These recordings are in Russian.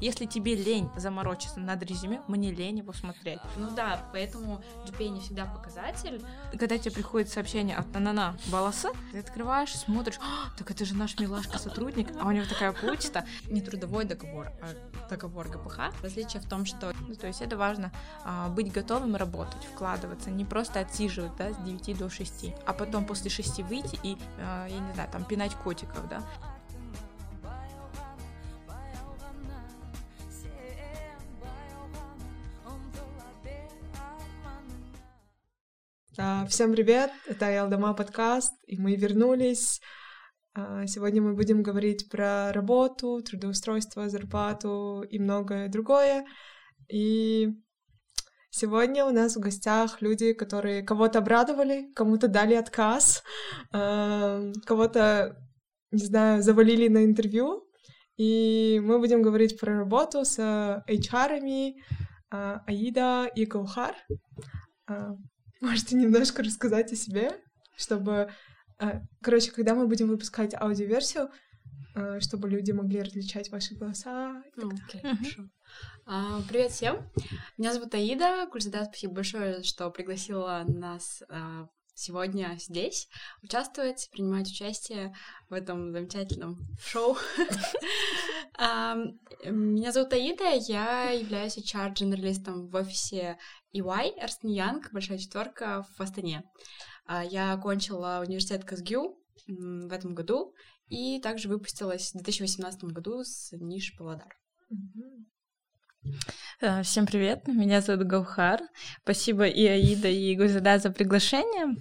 Если тебе лень заморочиться над резюме, мне лень его смотреть. Ну да, поэтому GPA не всегда показатель. Когда тебе приходит сообщение от Нанана Баласа, ты открываешь, смотришь, «А, так это же наш милашка сотрудник, а у него такая почта. Не трудовой договор, а договор ГПХ. Различие в том, что... Ну, то есть это важно а, быть готовым работать, вкладываться, не просто отсиживать, да, с 9 до 6, а потом после 6 выйти и, а, я не знаю, там, пинать котиков, да. Всем привет, это Ялдама подкаст, и мы вернулись. А, Сегодня мы будем говорить про работу, трудоустройство, зарплату и многое другое. И сегодня у нас в гостях люди, которые кого-то обрадовали, кому-то дали отказ, а, кого-то, не знаю, завалили на интервью. И мы будем говорить про работу с HR-ами а, Аида и Гаухар. Можете немножко рассказать о себе, чтобы... а, Короче, когда мы будем выпускать аудиоверсию, а, чтобы люди могли различать ваши голоса. и так Ну, далее. хорошо. А, Привет всем. Меня зовут Аида. Гульзада, спасибо большое, что пригласила нас а, сегодня здесь участвовать, принимать участие в этом замечательном шоу. Меня зовут Аида, я являюсь HR-дженералистом в офисе EY, Ernst & Young, большая четверка в Астане. А, Я окончила университет м, в этом году и также выпустилась в 2018 году с НИШ Павлодар. Э, Всем привет, меня зовут Гаухар. Спасибо и Аида, и Гузада за приглашение.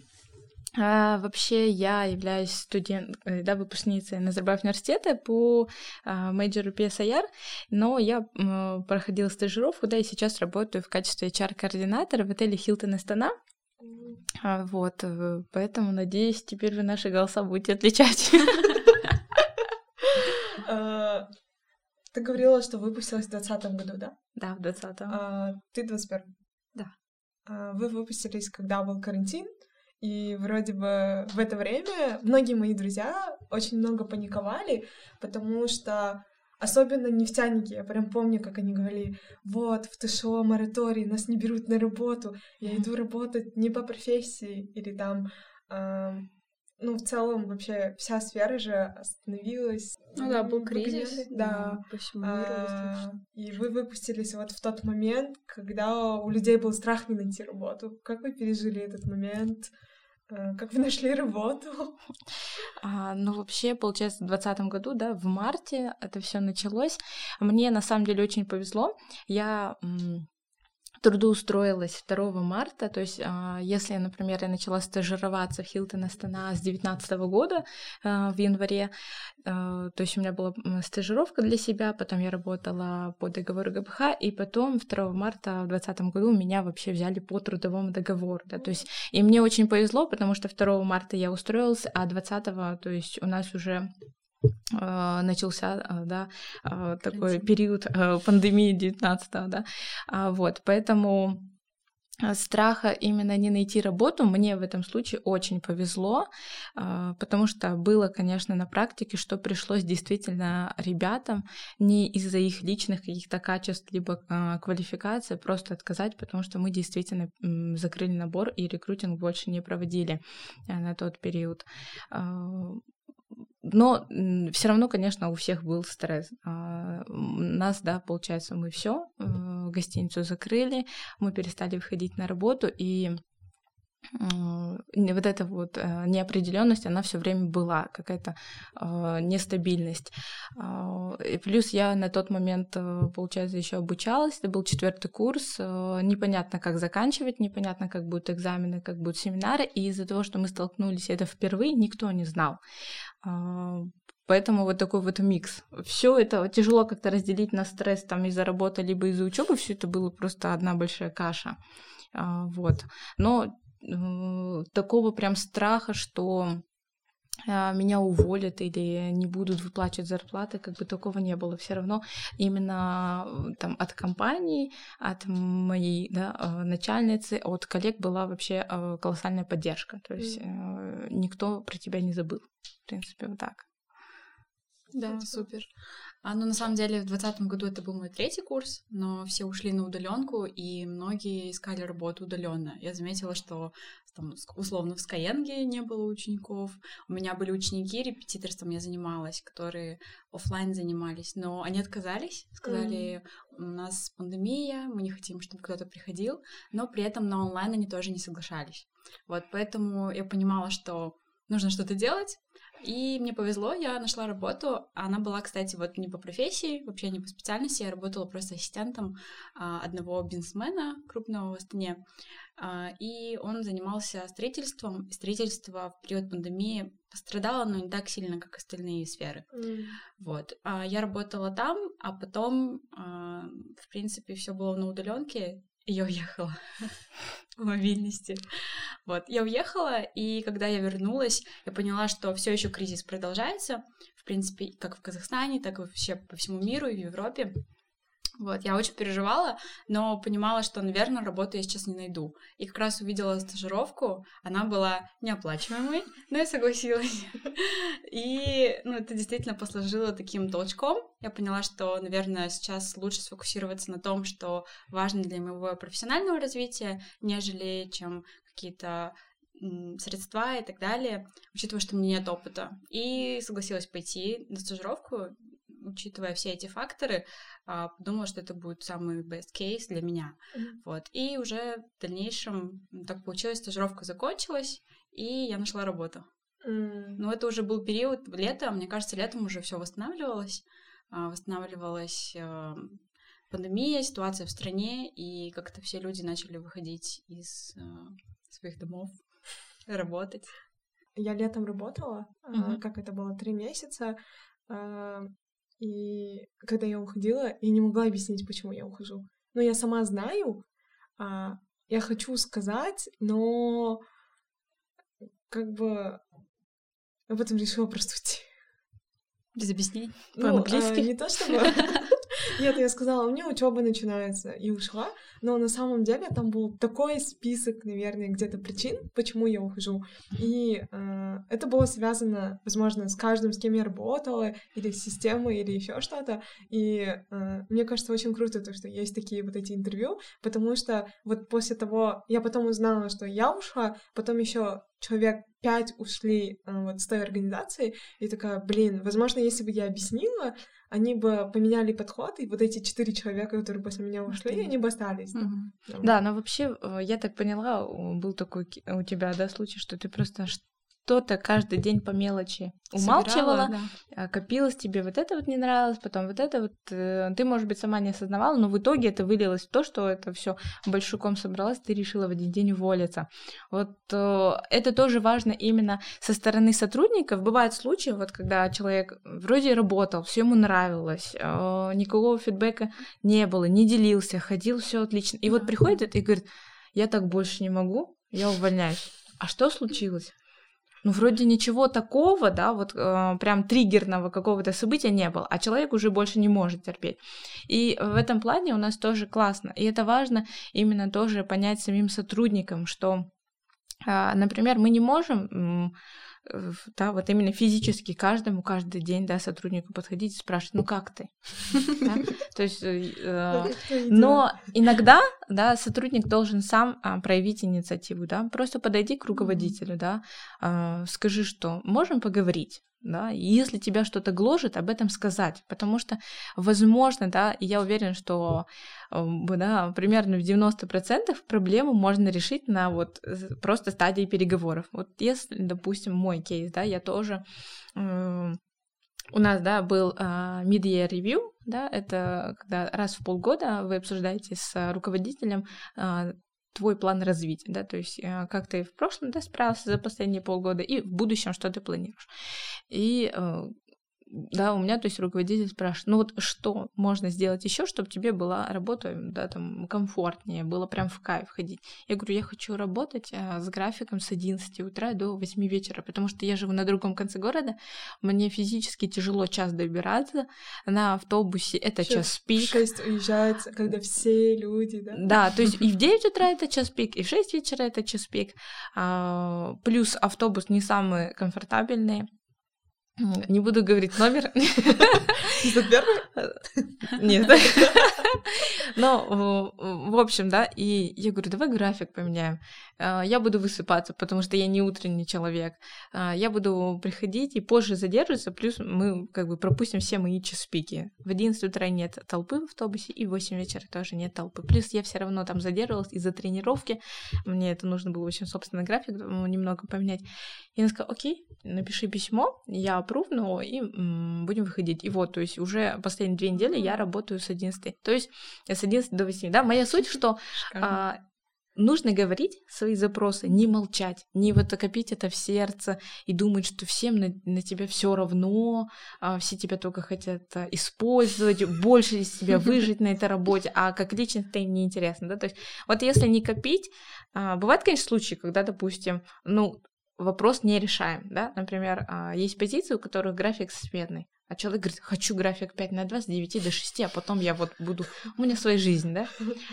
А, вообще, я являюсь студент, э, да, выпускницей Назарбаев университета по а, major у PSIR, но я м, проходила стажировку, да, и сейчас работаю в качестве HR-координатора в отеле Hilton Астана. А, вот, э, поэтому, надеюсь, теперь вы наши голоса будете отличать. А, Ты говорила, что выпустилась в 2020 году, да? Да, в 20-м. А, Ты 21 Да. А, Вы выпустились, когда был карантин, и вроде бы в это время многие мои друзья очень много паниковали, потому что особенно нефтяники, я прям помню, как они говорили, вот, в ТШО мораторий, нас не берут на работу, я иду работать не по профессии, или там, ам, ну, в целом вообще вся сфера же остановилась. Ну да, был кризис. Да. по миру А. И вы выпустились вот в тот момент, когда у людей был страх не найти работу. Как вы пережили этот момент? А, Как вы нашли работу? А, ну, вообще, получается, в 2020 году, да, в марте это все началось. Мне, на самом деле, очень повезло. Я трудоустроилась 2 марта, то есть а, если, например, я начала стажироваться в Хилтон Астана с 2019 года а, в январе, а, то есть у меня была стажировка для себя, потом я работала по договору ГПХ, и потом 2 марта в 2020 году меня вообще взяли по трудовому договору, да, то есть и мне очень повезло, потому что 2 марта я устроилась, а 20 то есть у нас уже начался, э, да, э, такой период э, пандемии 19 да, А, вот, поэтому э, страха именно не найти работу мне в этом случае очень повезло, э, потому что было, конечно, на практике, что пришлось действительно ребятам не из-за их личных каких-то качеств либо э, квалификации просто отказать, потому что мы действительно закрыли набор и рекрутинг больше не проводили э, на тот период. Э, но все равно, конечно, у всех был стресс. А, Нас, да, получается, мы все, гостиницу закрыли, мы перестали выходить на работу, и вот эта вот э, неопределенность, она все время была, какая-то э, нестабильность. А, И плюс я на тот момент, э, получается, еще обучалась, это был четвертый курс, э, непонятно, как заканчивать, непонятно, как будут экзамены, как будут семинары, и из-за того, что мы столкнулись это впервые, никто не знал. А, Поэтому вот такой вот микс. Все это тяжело как-то разделить на стресс там из-за работы либо из-за учебы. Все это было просто одна большая каша. А, Вот. Но э, такого прям страха, что меня уволят или не будут выплачивать зарплаты, как бы такого не было. Все равно именно э, там от компании, от моей да, э, начальницы, от коллег была вообще э, колоссальная поддержка. То есть никто про тебя не забыл. В принципе, вот так. Да, супер. А, ну, на самом деле, в 2020 году это был мой третий курс, но все ушли на удаленку, и многие искали работу удаленно. Я заметила, что там, условно в Skyeng не было учеников. У меня были ученики, репетиторством я занималась, которые офлайн занимались, но они отказались, сказали, у нас пандемия, мы не хотим, чтобы кто-то приходил, но при этом на онлайн они тоже не соглашались. Вот, поэтому я понимала, что нужно что-то делать, и мне повезло, я нашла работу. Она была, кстати, вот не по профессии, вообще не по специальности. Я работала просто ассистентом а, одного бизнесмена крупного в Астане. А, и он занимался строительством. строительство в период пандемии пострадало, но не так сильно, как остальные сферы. Mm. Вот. А, я работала там, а потом, в принципе, все было на удаленке я уехала мобильности. Вот, я уехала, и когда я вернулась, я поняла, что все еще кризис продолжается, в принципе, как в Казахстане, так и вообще по всему миру и в Европе. Вот, я очень переживала, но понимала, что, наверное, работу я сейчас не найду. И как раз увидела стажировку, она была неоплачиваемой, но я согласилась. И, ну, это действительно послужило таким толчком. Я поняла, что, наверное, сейчас лучше сфокусироваться на том, что важно для моего профессионального развития, нежели чем какие-то средства и так далее, учитывая, что у меня нет опыта. И согласилась пойти на стажировку, учитывая все эти факторы, а, подумала, что это будет самый best case для меня. Mm-hmm. Вот. И уже в дальнейшем так получилось, стажировка закончилась, и я нашла работу. Mm. Но это уже был период лета, мне кажется, летом уже все восстанавливалось, а, восстанавливалась а, пандемия, ситуация в стране, и как-то все люди начали выходить из своих домов, работать. Я летом работала, mm-hmm. как это было, три месяца. И когда я уходила, я не могла объяснить, почему я ухожу. Но я сама знаю, а, я хочу сказать, но как бы об этом решила просто уйти. Без объяснений? Ну, По-английски? А, не то чтобы... Нет, я сказала, у меня учеба начинается, и ушла. Но на самом деле там был такой список, наверное, где-то причин, почему я ухожу. И э, это было связано, возможно, с каждым, с кем я работала, или с системой, или еще что-то. И э, мне кажется, очень круто то, что есть такие вот эти интервью, потому что вот после того, я потом узнала, что я ушла, потом еще человек пять ушли э, вот с той организации, и такая, блин, возможно, если бы я объяснила, они бы поменяли подход, и вот эти четыре человека, которые после меня ушли, они бы остались. Да, mm-hmm. да но вообще, э, я так поняла, был такой у тебя, да, случай, что ты просто что-то каждый день по мелочи умалчивала, Собирала, да. А, копилось тебе вот это вот не нравилось, потом вот это вот э, ты, может быть, сама не осознавала, но в итоге это вылилось в то, что это все большуком собралось, ты решила в один день уволиться. Вот э, это тоже важно именно со стороны сотрудников. Бывают случаи, вот когда человек вроде работал, все ему нравилось, э, никакого фидбэка не было, не делился, ходил, все отлично. И вот приходит и говорит, я так больше не могу, я увольняюсь. А что случилось? Ну, вроде ничего такого, да, вот э, прям триггерного какого-то события не было, а человек уже больше не может терпеть. И в этом плане у нас тоже классно. И это важно именно тоже понять самим сотрудникам, что, э, например, мы не можем да, вот именно физически каждому каждый день, да, сотруднику подходить и спрашивать, ну как ты? То есть, э, но иногда, да, сотрудник должен сам а, проявить инициативу, да, просто подойди к руководителю, да, а, скажи, что можем поговорить, да, и если тебя что-то гложет, об этом сказать, потому что, возможно, да, и я уверена, что, да, примерно в 90% проблему можно решить на вот просто стадии переговоров. Вот если, допустим, мой кейс, да, я тоже у нас, да, был uh, mid-year review, да, это когда раз в полгода вы обсуждаете с руководителем uh, твой план развития, да, то есть э, как ты в прошлом, да, справился за последние полгода и в будущем что ты планируешь. И э, да, у меня, то есть руководитель спрашивает, ну вот что можно сделать еще, чтобы тебе была работа, да, там, комфортнее, было прям в кайф ходить. Я говорю, я хочу работать а, с графиком с 11 утра до 8 вечера, потому что я живу на другом конце города, мне физически тяжело час добираться, на автобусе это Сейчас час пик. В 6 уезжает, когда все люди, да? Да, то есть и в 9 утра это час пик, и в 6 вечера это час пик, а, плюс автобус не самый комфортабельный, Не буду говорить номер. Нет. Но, в общем, да, и я говорю, давай график поменяем. А, я буду высыпаться, потому что я не утренний человек. А, я буду приходить и позже задерживаться, плюс мы как бы пропустим все мои час-пики. В 11 утра нет толпы в автобусе, и в 8 вечера тоже нет толпы. Плюс я все равно там задерживалась из-за тренировки. Мне это нужно было очень собственный график немного поменять. И она сказала, окей, напиши письмо, я опрувну, и будем выходить. И вот, то есть уже последние две недели я работаю с 11. То есть с 11 до 8. Да, моя суть, что а, нужно говорить свои запросы, не молчать, не вот копить это в сердце и думать, что всем на, на тебя все равно, а, все тебя только хотят а, использовать, больше из себя выжить на этой работе, а как личность это им неинтересно, да, то есть вот если не копить, а, бывают, конечно, случаи, когда, допустим, ну, вопрос не решаем, да, например, а, есть позиции, у которых график сменный, а человек говорит, хочу график 5 на 2 с 9 до 6, а потом я вот буду... У меня своя жизнь, да?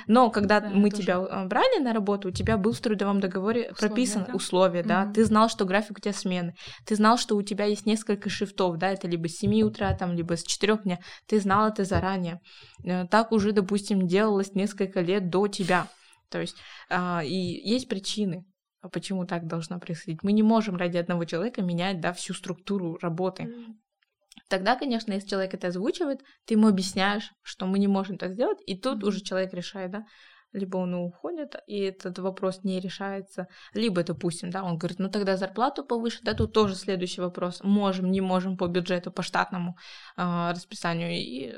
Но когда да, мы тебя а, брали на работу, у тебя был в трудовом договоре условия, прописан да? условия, да? Угу. Ты знал, что график у тебя смены. Ты знал, что у тебя есть несколько шифтов, да? Это либо с 7 утра, там, либо с 4 дня. Ты знал это заранее. Э, так уже, допустим, делалось несколько лет до тебя. То есть а, и есть причины, почему так должно происходить. Мы не можем ради одного человека менять да, всю структуру работы. Тогда, конечно, если человек это озвучивает, ты ему объясняешь, что мы не можем так сделать, и тут уже человек решает, да, либо он уходит, и этот вопрос не решается, либо, допустим, да, он говорит, ну тогда зарплату повыше, да, тут тоже следующий вопрос, можем, не можем по бюджету, по штатному э, расписанию, и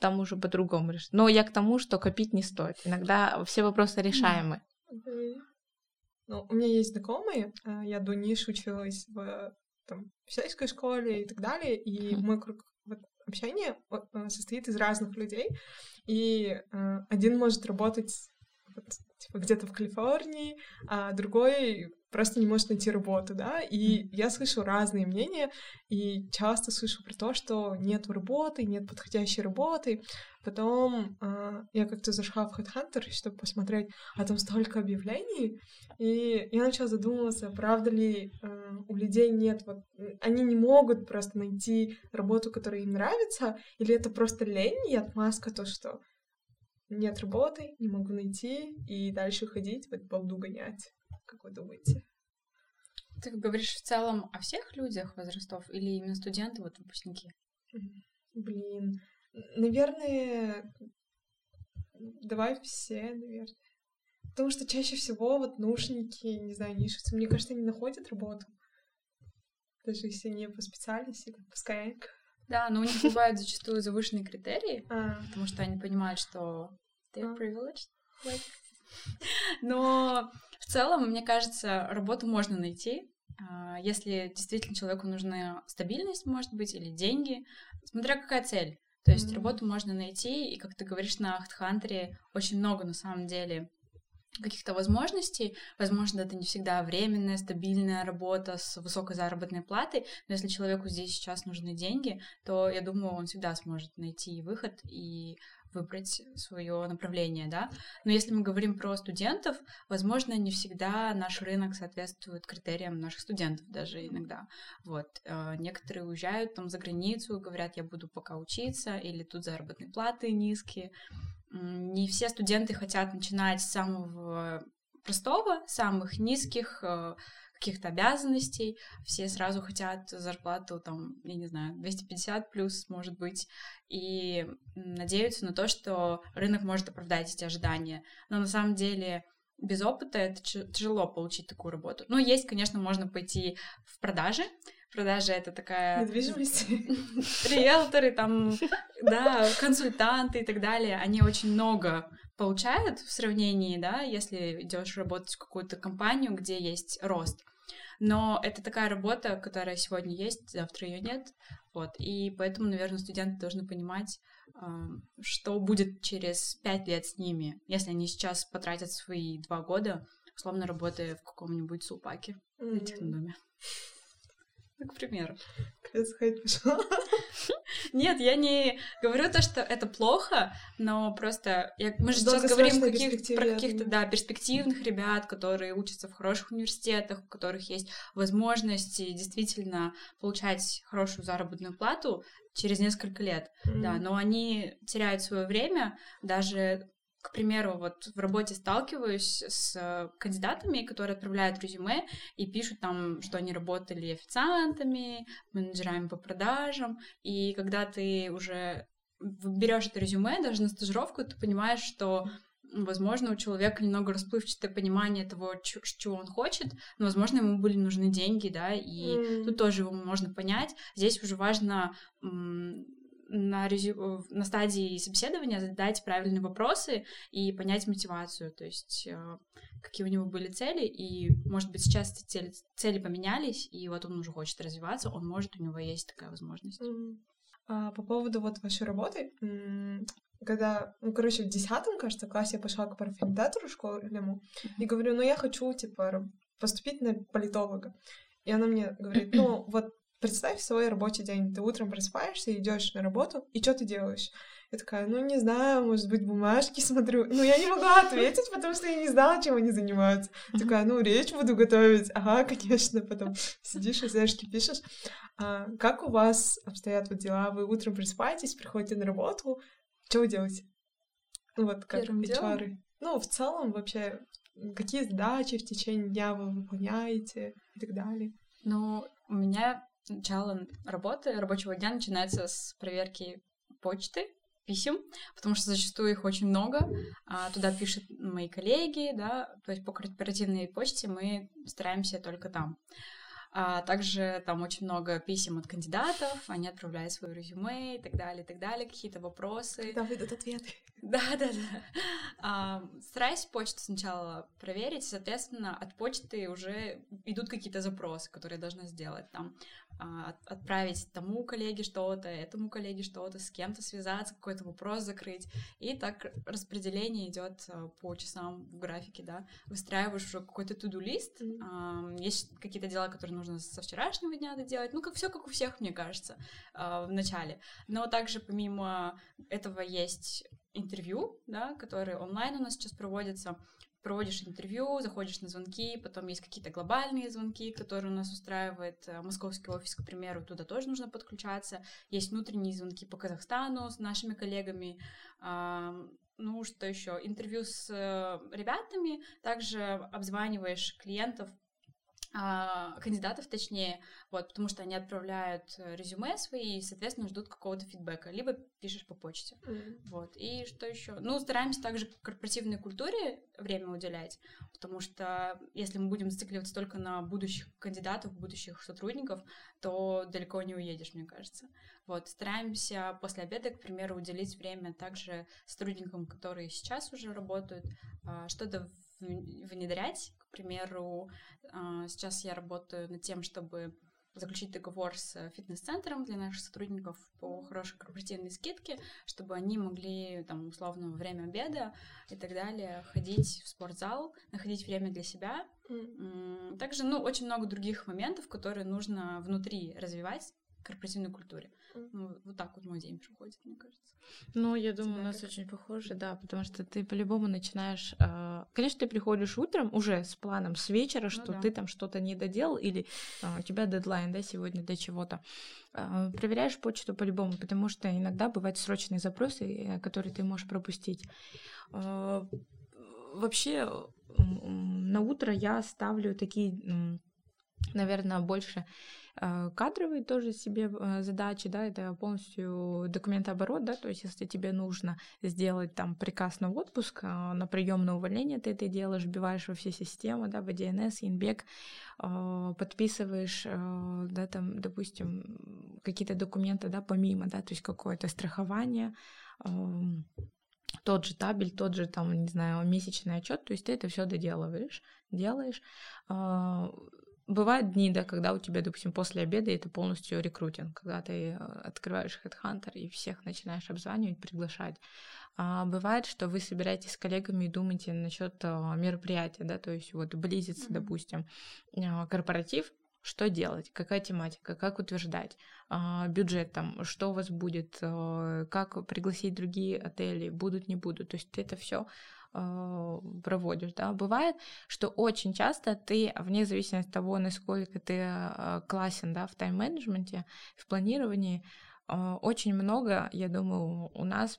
там уже по-другому решить. Но я к тому, что копить не стоит. Иногда все вопросы решаемы. Ну, у меня есть знакомые, а, я до Ниш училась в там, в сельской школе и так далее, и mm-hmm. мой круг вот, общения э, состоит из разных людей, и э, один может работать вот, типа, где-то в Калифорнии, а другой просто не может найти работу, да, и я слышу разные мнения, и часто слышу про то, что нет работы, нет подходящей работы. Потом э, я как-то зашла в Headhunter, чтобы посмотреть, а там столько объявлений, и я начала задумываться, правда ли э, у людей нет, вот, они не могут просто найти работу, которая им нравится, или это просто лень и отмазка, то, что нет работы, не могу найти, и дальше ходить, вот балду гонять. Как вы думаете? Ты говоришь в целом о всех людях возрастов или именно студенты, вот выпускники? Блин, наверное, давай все, наверное. Потому что чаще всего вот наушники, не знаю, нишицы, мне кажется, они находят работу. Даже если не по специальности, как по Skyeng. Да, но у них бывают зачастую завышенные критерии, а. потому что они понимают, что they're а. privileged. Like. Но в целом, мне кажется, работу можно найти, а, если действительно человеку нужна стабильность, может быть, или деньги, смотря какая цель. То есть mm-hmm. работу можно найти, и, как ты говоришь, на HeadHunter очень много на самом деле каких-то возможностей. Возможно, это не всегда временная, стабильная работа с высокой заработной платой, но если человеку здесь сейчас нужны деньги, то я думаю, он всегда сможет найти выход и выбрать свое направление, да. Но если мы говорим про студентов, возможно, не всегда наш рынок соответствует критериям наших студентов даже иногда. Вот. Э, некоторые уезжают там за границу, говорят, я буду пока учиться, или тут заработные платы низкие. Не все студенты хотят начинать с самого простого, самых низких э, каких-то обязанностей, все сразу хотят зарплату, там, я не знаю, 250 плюс, может быть, и надеются на то, что рынок может оправдать эти ожидания. Но на самом деле без опыта это тяжело получить такую работу. Ну, есть, конечно, можно пойти в продажи. Продажи — это такая... Недвижимость. Риэлторы, там, да, консультанты и так далее. Они очень много получают в сравнении, да, если идешь работать в какую-то компанию, где есть рост. Но это такая работа, которая сегодня есть, завтра ее нет. Вот. И поэтому, наверное, студенты должны понимать, что будет через пять лет с ними, если они сейчас потратят свои два года, условно работая в каком-нибудь супаке mm-hmm. на технодоме. Ну, к примеру. Пошел. Нет, я не говорю то, что это плохо, но просто я, мы же сейчас говорим каких, про каких-то да, перспективных ребят, которые учатся в хороших университетах, у которых есть возможности действительно получать хорошую заработную плату через несколько лет. Да, М. но они теряют свое время, даже к примеру, вот в работе сталкиваюсь с э, кандидатами, которые отправляют резюме и пишут там, что они работали официантами, менеджерами по продажам, и когда ты уже берешь это резюме, даже на стажировку, ты понимаешь, что Возможно, у человека немного расплывчатое понимание того, чего он хочет, но, возможно, ему были нужны деньги, да, и М. тут тоже его можно понять. Здесь уже важно на, резю- на стадии собеседования задать правильные вопросы и понять мотивацию, то есть э, какие у него были цели, и, может быть, сейчас эти цели, цели поменялись, и вот он уже хочет развиваться, он может, у него есть такая возможность. М. А, по поводу вот вашей работы, когда, ну, короче, в десятом, кажется, классе я пошла к парфюмдатору школьному и говорю, ну, я хочу, типа, поступить на политолога. И она мне говорит, ну, вот представь свой рабочий день. Ты утром просыпаешься, идешь на работу, и что ты делаешь? Я такая, ну, не знаю, может быть, бумажки смотрю. Ну, я не могла ответить, потому что я не знала, чем они занимаются. Такая, ну, речь буду готовить. Ага, конечно. Потом сидишь, эсэшки пишешь. А, как у вас обстоят вот дела? Вы утром просыпаетесь, приходите на работу. Что вы делаете? Ну, вот как Первым делом? HR. Ну, в целом вообще, какие задачи в течение дня вы выполняете и так далее. Ну, у меня начало работы, рабочего дня начинается с проверки почты, писем, потому что зачастую их очень много. А, туда пишут мои коллеги, да, то есть по корпоративной почте мы стараемся только там. А также там очень много писем от кандидатов, они отправляют свое резюме и так далее, и так далее, какие-то вопросы. Когда выйдут ответы. Да, да, да. А, стараюсь почту сначала проверить, соответственно, от почты уже идут какие-то запросы, которые я должна сделать. Там отправить тому коллеге что-то, этому коллеге что-то, с кем-то связаться, какой-то вопрос закрыть. И так распределение идет а, по часам в графике, да. Выстраиваешь уже какой-то туду-лист. А, Есть какие-то дела, которые нужно со вчерашнего дня доделать. Ну, как все как у всех, мне кажется, а, в начале. Но также помимо этого есть интервью, да, которые онлайн у нас сейчас проводятся. Проводишь интервью, заходишь на звонки, потом есть какие-то глобальные звонки, которые у нас устраивает э, московский офис, к примеру, туда тоже нужно подключаться. Есть внутренние звонки по Казахстану с нашими коллегами. А, Ну, что еще? Интервью с э, ребятами, также обзваниваешь клиентов, кандидатов, точнее, вот, потому что они отправляют э, резюме свои и, соответственно, ждут какого-то фидбэка, либо пишешь по почте. Вот. И что еще? Ну, стараемся также корпоративной культуре время уделять, потому что если мы будем зацикливаться только на будущих кандидатов, будущих сотрудников, то далеко не уедешь, мне кажется. Вот. Стараемся после обеда, к примеру, уделить время также сотрудникам, которые сейчас уже работают, а, что-то внедрять. К примеру, а, сейчас я работаю над тем, чтобы заключить договор с фитнес-центром для наших сотрудников по хорошей корпоративной скидке, чтобы они могли, там, условно, во время обеда и так далее ходить в спортзал, находить время для себя. М, Также, ну, очень много других моментов, которые нужно внутри развивать корпоративной культуре. Ну, вот так вот мой день проходит, мне кажется. Ну, я думаю, тебя у нас как? очень похоже, да, потому что ты по-любому начинаешь... э, Конечно, ты приходишь утром уже с планом с вечера, что да. ты там что-то не доделал, или э, у тебя дедлайн, да, сегодня до чего-то. Э, Проверяешь почту по-любому, потому что иногда бывают срочные запросы, э, которые ты можешь пропустить. Э, Вообще, на утро я ставлю такие, наверное, больше э, кадровые тоже себе э, задачи, да, это полностью документооборот, да, то есть если тебе нужно сделать там приказ на отпуск, э, на прием на увольнение, ты это делаешь, вбиваешь во все системы, да, в DNS, Инбек, э, подписываешь, да, там, допустим, какие-то документы, да, помимо, да, то есть какое-то страхование, эм, тот же табель, тот же там, не знаю, месячный отчет, то есть ты это все доделываешь, делаешь. А, Бывают дни, да, когда у тебя, допустим, после обеда это полностью рекрутинг, когда ты э, открываешь HeadHunter и всех начинаешь обзванивать, приглашать. А бывает, что вы собираетесь с коллегами и думаете насчет мероприятия, да, то есть вот близится, Мгм. допустим, а, корпоратив, что делать, какая тематика, как утверждать, а, бюджет там, что у вас будет, а, как пригласить другие отели, будут, не будут. То есть ты это все а, проводишь, да. Бывает, что очень часто ты, вне зависимости от того, насколько ты классен, да, в тайм-менеджменте, в планировании, очень много, я думаю, у нас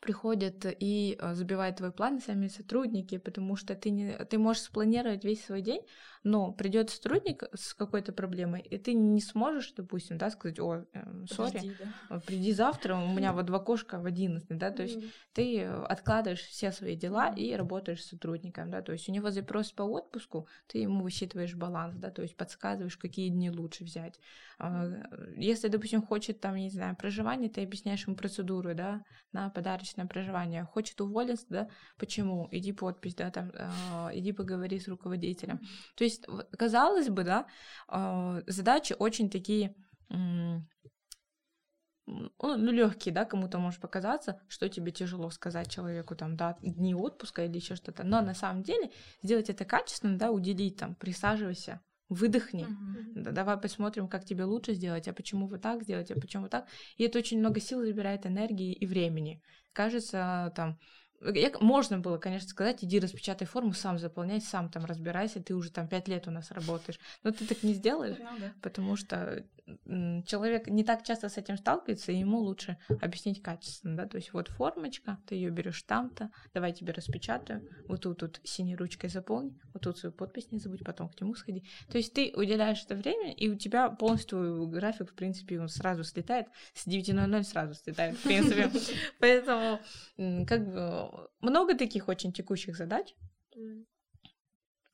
приходят и забивают твои планы сами сотрудники, потому что ты, не, ты можешь спланировать весь свой день, но придет сотрудник с какой-то проблемой, и ты не сможешь, допустим, да, сказать, о, эм, сори, да. приди завтра, у меня вот два кошка в 11, да, то есть ты откладываешь все свои дела и работаешь с сотрудником, да, то есть у него запрос по отпуску, ты ему высчитываешь баланс, да, то есть подсказываешь, какие дни лучше взять. А, если, допустим, хочет там, не знаю, проживание, ты объясняешь ему процедуру, да, на подарочное проживание. Хочет уволиться, да, почему? Иди подпись, да, там, э, иди поговори с руководителем. То есть казалось бы, да, а, задачи очень такие ну, легкие, да, кому-то может показаться, что тебе тяжело сказать человеку, там, да, дни отпуска или еще что-то. Но на самом деле сделать это качественно, да, уделить, там, присаживайся, выдохни, да, давай посмотрим, как тебе лучше сделать, а почему вы так сделаете, а почему так. И это очень много сил забирает энергии и времени. Кажется, там, я, можно было, конечно, сказать, иди распечатай форму, сам заполняй, сам там разбирайся, ты уже там пять лет у нас работаешь. Но ты так не сделаешь, ну, да. потому что человек не так часто с этим сталкивается, и ему лучше объяснить качественно, да, то есть вот формочка, ты ее берешь там-то, давай тебе распечатаю, вот тут тут синей ручкой заполни, вот тут свою подпись не забудь, потом к нему сходи. То есть ты уделяешь это время, и у тебя полностью график, в принципе, он сразу слетает, с 9.00 сразу слетает, в принципе. Поэтому как бы много таких очень текущих задач.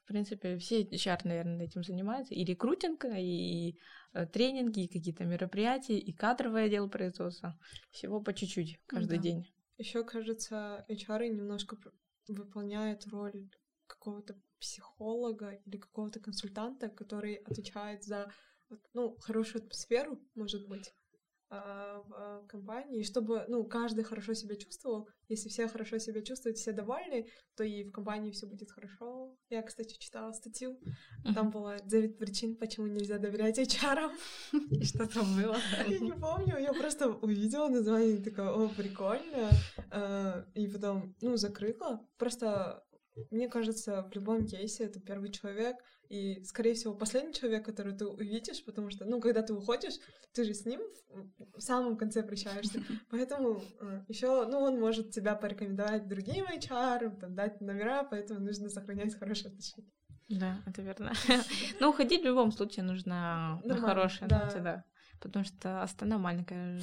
В принципе, все HR, наверное, этим занимаются. И рекрутинг, и э, тренинги, и какие-то мероприятия, и кадровое отдел производства. Всего по чуть-чуть каждый да. день. Еще, кажется, HR немножко выполняют роль какого-то психолога или какого-то консультанта, который отвечает за ну, хорошую атмосферу, может быть. А, в а, компании, чтобы, ну, каждый хорошо себя чувствовал. Если все хорошо себя чувствуют, все довольны, то и в компании все будет хорошо. Я, кстати, читала статью, там было 9 причин, почему нельзя доверять HR. И что там было? Я не помню, я просто увидела название, такая, о, прикольно. А, и потом, ну, закрыла. Просто мне кажется, в любом кейсе это первый человек, и, скорее всего, последний человек, который ты увидишь, потому что, ну, когда ты уходишь, ты же с ним в самом конце прощаешься. Поэтому э, еще, ну, он может тебя порекомендовать другим HR, там, дать номера, поэтому нужно сохранять хорошие отношения. Да, это верно. Ну, уходить в любом случае нужно на хорошие да. Потому что Астана маленькая,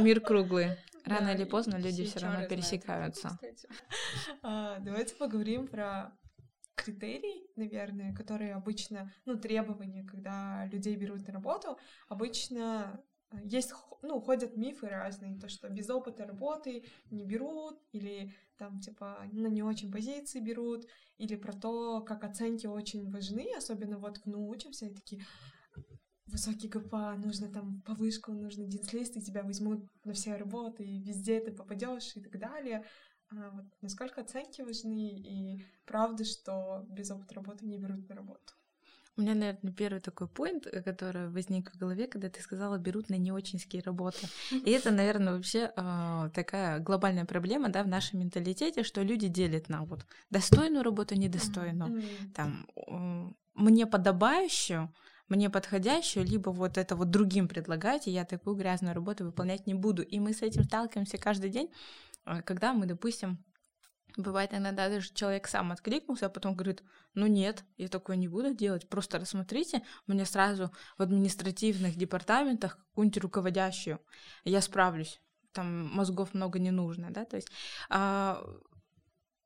мир круглый. Рано или поздно люди все равно пересекаются. А, давайте поговорим про критерий, наверное, которые обычно, ну, требования, когда людей берут на работу, обычно э, есть, ну, ходят мифы разные, то, что без опыта работы не берут, или там, типа, на не очень позиции берут, или про то, как оценки очень важны, особенно вот НУ учимся, и такие, высокий ГПА, нужно там повышку, нужно динслист, и тебя возьмут на все работы, и везде ты попадешь и так далее. А вот насколько оценки важны, и правда, что без опыта работы не берут на работу? У меня, наверное, первый такой поинт, э, который возник в голове, когда ты сказала, берут на не очинские работы. И это, наверное, вообще э, такая глобальная проблема, да, в нашем менталитете, что люди делят на вот достойную работу, недостойную, там, э, мне подобающую, мне подходящую, либо вот это вот другим предлагаете, я такую грязную работу выполнять не буду. И мы с этим сталкиваемся каждый день, а, когда мы, допустим, Бывает иногда даже человек сам откликнулся, а потом говорит, ну нет, я такое не буду делать, просто рассмотрите мне сразу в административных департаментах какую-нибудь руководящую, я справлюсь, там мозгов много не нужно, да, то есть а,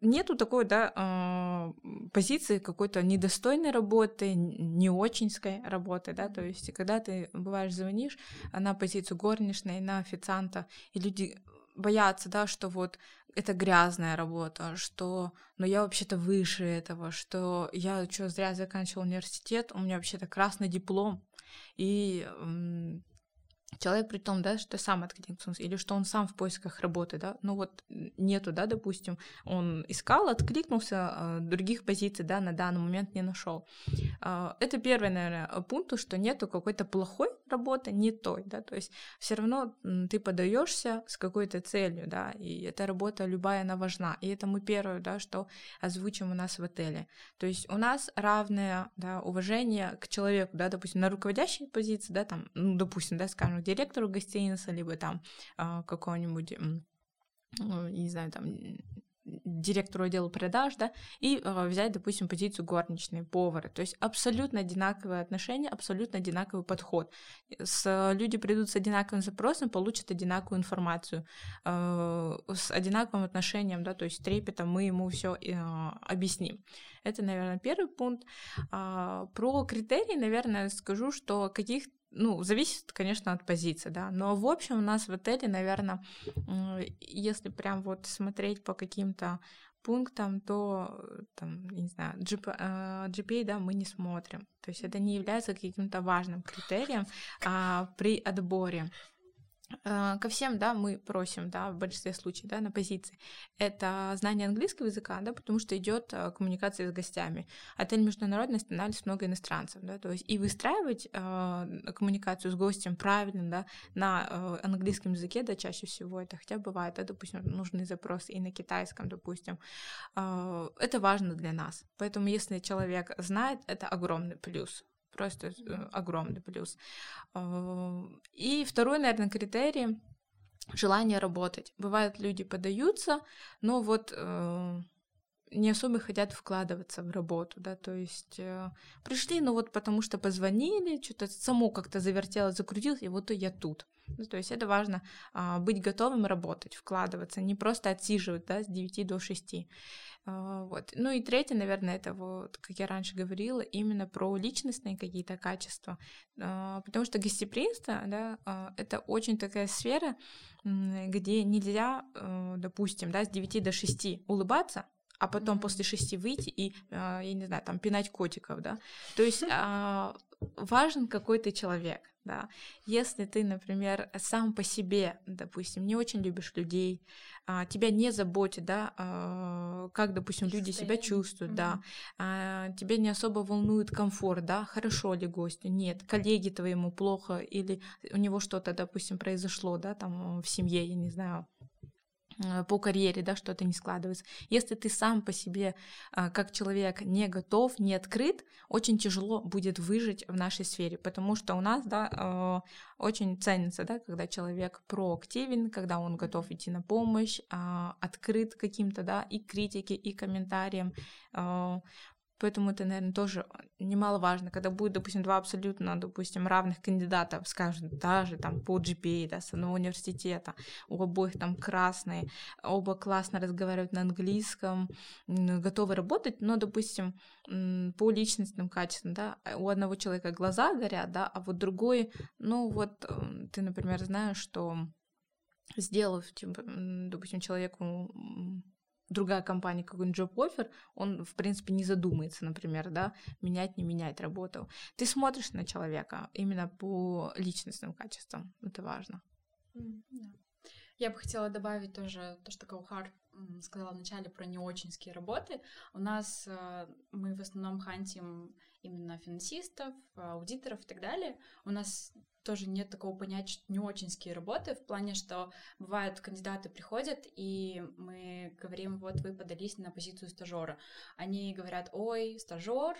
нету такой, да, а, позиции какой-то недостойной работы, не очинской работы, да, то есть когда ты, бываешь, звонишь на позицию горничной, на официанта, и люди боятся, да, что вот это грязная работа, что, ну, я вообще-то выше этого, что я что, зря заканчивал университет, у меня вообще-то красный диплом, и человек при том, да, что сам откликнулся, или что он сам в поисках работы, да, ну вот нету, да, допустим, он искал, откликнулся, а других позиций, да, на данный момент не нашел. А, это первый, наверное, пункт, что нету какой-то плохой работы, не той, да, то есть все равно ты подаешься с какой-то целью, да, и эта работа любая, она важна, и это мы первое, да, что озвучим у нас в отеле. То есть у нас равное, да, уважение к человеку, да, допустим, на руководящей позиции, да, там, ну, допустим, да, скажем, директору гостиницы, либо там а, какого-нибудь ну, не знаю, там директору отдела продаж, да, и э, взять, допустим, позицию горничной, повара. То есть абсолютно одинаковые отношения, абсолютно одинаковый подход. С, люди придут с одинаковым запросом, получат одинаковую информацию, э, с одинаковым отношением, да, то есть трепетом мы ему все э, объясним. Это, наверное, первый пункт. А, про критерии, наверное, скажу, что каких ну, зависит, конечно, от позиции, да, но в общем у нас в отеле, наверное, если прям вот смотреть по каким-то пунктам, то, там, не знаю, GPA, GPA, да, мы не смотрим. То есть это не является каким-то важным критерием а, при отборе. Э, ко всем, да, мы просим, да, в большинстве случаев, да, на позиции. Это знание английского языка, да, потому что идет э, коммуникация с гостями. Отель международный, останавливается много иностранцев, да, то есть и выстраивать э, коммуникацию с гостем правильно, да, на э, английском языке, да, чаще всего это, хотя бывает, да, допустим, нужны запросы и на китайском, допустим, э, это важно для нас. Поэтому если человек знает, это огромный плюс просто э, огромный плюс. А, и второй, наверное, критерий желание работать. Бывает, люди подаются, но вот э, не особо хотят вкладываться в работу, да, то есть э, пришли, ну вот потому что позвонили, что-то само как-то завертелось, закрутилось, и вот я тут. Ну, то есть это важно э, быть готовым работать, вкладываться, не просто отсиживать, да, с 9 до 6. А, вот. Ну и третье, наверное, это вот, как я раньше говорила, именно про личностные какие-то качества, а, потому что гостеприимство, да, а, это очень такая сфера, где нельзя, допустим, да, с 9 до 6 улыбаться, а потом после шести выйти и, я не знаю, там пинать котиков, да. То есть важен какой то человек, да. Если ты, например, сам по себе, допустим, не очень любишь людей, а, тебя не заботит, да, а, как, допустим, люди себя чувствуют, mm-hmm. да, а, тебя не особо волнует комфорт, да, хорошо ли гостю, нет, коллеги твоему плохо или у него что-то, допустим, произошло, да, там в семье, я не знаю, по карьере, да, что-то не складывается. Если ты сам по себе, а, как человек, не готов, не открыт, очень тяжело будет выжить в нашей сфере, потому что у нас, да, э, очень ценится, да, когда человек проактивен, когда он готов идти на помощь, а, открыт каким-то, да, и критике, и комментариям. Поэтому это, наверное, тоже немаловажно, когда будет, допустим, два абсолютно, допустим, равных кандидатов, скажем, даже там по GPA, да, с одного университета, у обоих там красные, оба классно разговаривают на английском, готовы работать, но, допустим, по личностным качествам, да, у одного человека глаза горят, да, а вот другой, ну вот эм, ты, например, знаешь, что сделав, типа, допустим, человеку другая компания какой-нибудь job offer, он, в принципе, не задумается, например, да, менять, не менять работу. Ты смотришь на человека именно по личностным качествам, это важно. Я бы хотела добавить тоже то, что Каухар сказала вначале про неочинские работы. У нас э, мы в основном хантим именно финансистов, аудиторов и так далее. У нас тоже нет такого понятия, что не очинские работы, в плане, что бывают кандидаты приходят, и мы говорим, вот вы подались на позицию стажера. Они говорят, ой, стажер,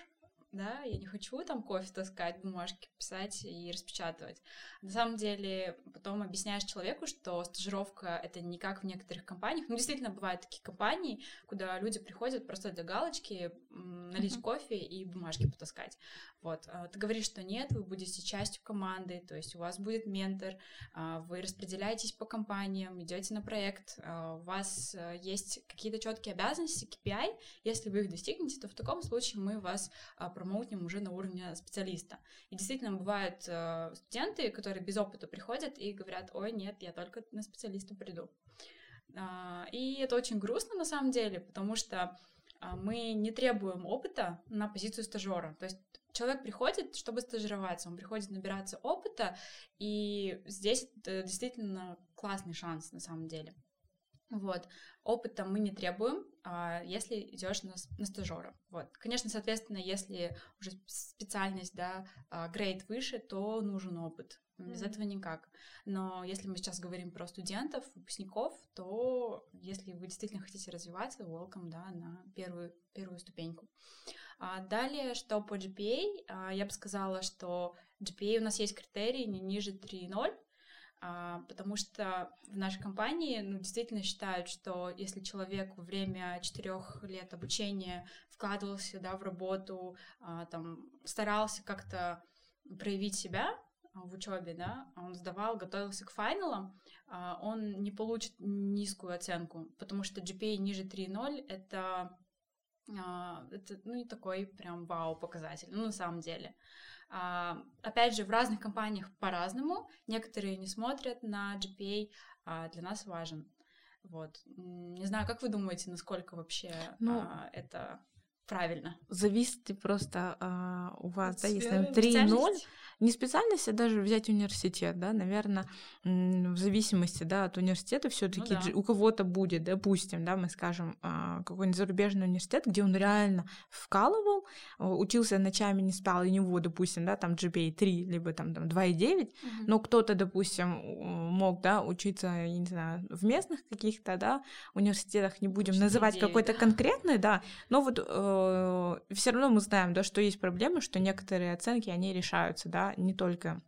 да, я не хочу там кофе таскать, бумажки писать и распечатывать. На самом деле, потом объясняешь человеку, что стажировка — это не как в некоторых компаниях. Ну, действительно, бывают такие компании, куда люди приходят просто для галочки, налить mm-hmm. кофе и бумажки потаскать. Вот. А ты говоришь, что нет, вы будете частью команды, то есть у вас будет ментор, а, вы распределяетесь по компаниям, идете на проект, а, у вас э, есть какие-то четкие обязанности, KPI, если вы их достигнете, то в таком случае мы вас промоутнем уже на уровне специалиста. И действительно бывают э, студенты, которые без опыта приходят и говорят, ой, нет, я только на специалиста приду. И это очень грустно на самом деле, потому что мы не требуем опыта на позицию стажера. То есть человек приходит, чтобы стажироваться, он приходит набираться опыта, и здесь это действительно классный шанс на самом деле. Вот. Опыта мы не требуем, а, если идешь на, на стажера. Вот. Конечно, соответственно, если уже специальность, да, а, грейд выше, то нужен опыт. Без mm-hmm. этого никак. Но если мы сейчас говорим про студентов, выпускников, то если вы действительно хотите развиваться, welcome, да, на первую, первую ступеньку. А далее, что по GPA, а, я бы сказала, что GPA у нас есть критерий не ниже 3.0, а, потому что в нашей компании ну, действительно считают, что если человек во время четырех лет обучения вкладывался да, в работу, а, там, старался как-то проявить себя в учебе, да, он сдавал, готовился к финалам, а, он не получит низкую оценку, потому что GPA ниже 3.0 это это ну не такой прям вау показатель, ну на самом деле. А, опять же, в разных компаниях по-разному. Некоторые не смотрят на GPA, а для нас важен. Вот. Не знаю, как вы думаете, насколько вообще ну, а, это правильно? Зависит просто а, у вас, да, если 3.0, не специальность, а даже взять университет, да, наверное, в зависимости, да, от университета все таки ну, да. у кого-то будет, допустим, да, мы скажем, а, какой-нибудь зарубежный университет, где он реально вкалывал, а, учился ночами, не спал, и у него, допустим, да, там GPA 3, либо там, там 2,9, угу. но кто-то, допустим, мог, да, учиться, я не знаю, в местных каких-то, да, университетах, не будем называть какой-то да. конкретный, да, но вот э, все равно мы знаем, да, что есть проблемы, что некоторые оценки, они решаются, да, не только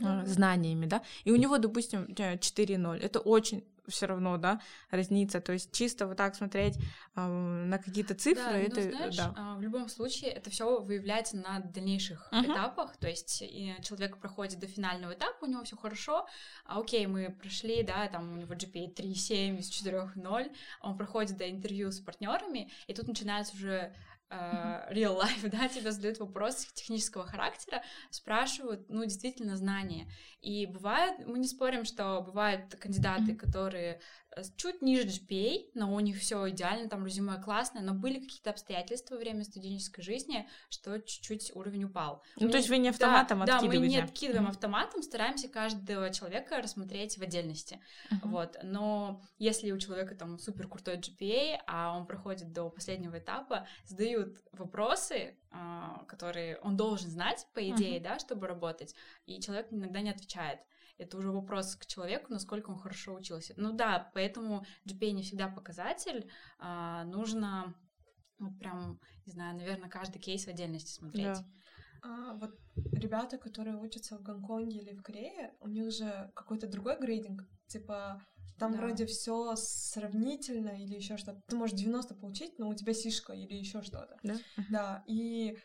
mm-hmm. знаниями, да, и у него, допустим, 4.0, это очень все равно, да, разница. То есть чисто вот так смотреть э, на какие-то цифры, да, это, ну, знаешь, да. А, в любом случае это все выявляется на дальнейших uh-huh. этапах. То есть человек проходит до финального этапа, у него все хорошо, а окей, мы прошли, да, там у него GPA 3,7 из 4,0, он проходит до интервью с партнерами, и тут начинается уже real life, да, тебе задают вопросы технического характера, спрашивают, ну, действительно, знания. И бывает, мы не спорим, что бывают кандидаты, которые Э, чуть ниже GPA, но у них все идеально, там резюме классное, но были какие-то обстоятельства во время студенческой жизни, что чуть-чуть уровень упал. Ну, мы, то есть вы не автоматом да, откидываете? Да, мы не откидываем mm-hmm. автоматом, стараемся каждого человека рассмотреть в отдельности. Mm-hmm. Вот. Но если у человека там супер крутой GPA, а он проходит до последнего этапа, задают вопросы, а, которые он должен знать, по идее, mm-hmm. да, чтобы работать, и человек иногда не отвечает. Это уже вопрос к человеку, насколько он хорошо учился. Ну да, поэтому GPA не всегда показатель. А, нужно вот прям, не знаю, наверное, каждый кейс в отдельности смотреть. Да. А, вот ребята, которые учатся в Гонконге или в Корее, у них же какой-то другой грейдинг. Типа, там да. вроде все сравнительно или еще что-то. Ты можешь 90 получить, но у тебя сишка или еще что-то. Да. Да. И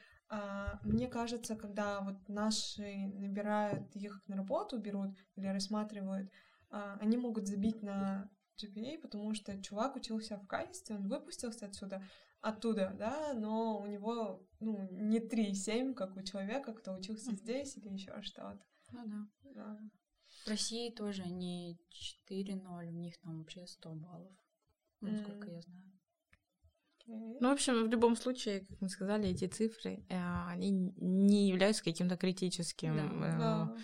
мне кажется, когда вот наши набирают их на работу, берут или рассматривают, а, они могут забить на GPA, потому что чувак учился в качестве, он выпустился отсюда, оттуда, да, но у него, ну, не 3,7, как у человека, кто учился mm-hmm. здесь или еще что-то. Ну да. да. В России тоже не 4,0, у них там вообще 100 баллов, ну, mm-hmm. сколько я знаю. Ну, в общем, в любом случае, как мы сказали, эти цифры, э, они не являются каким-то критическим да, э,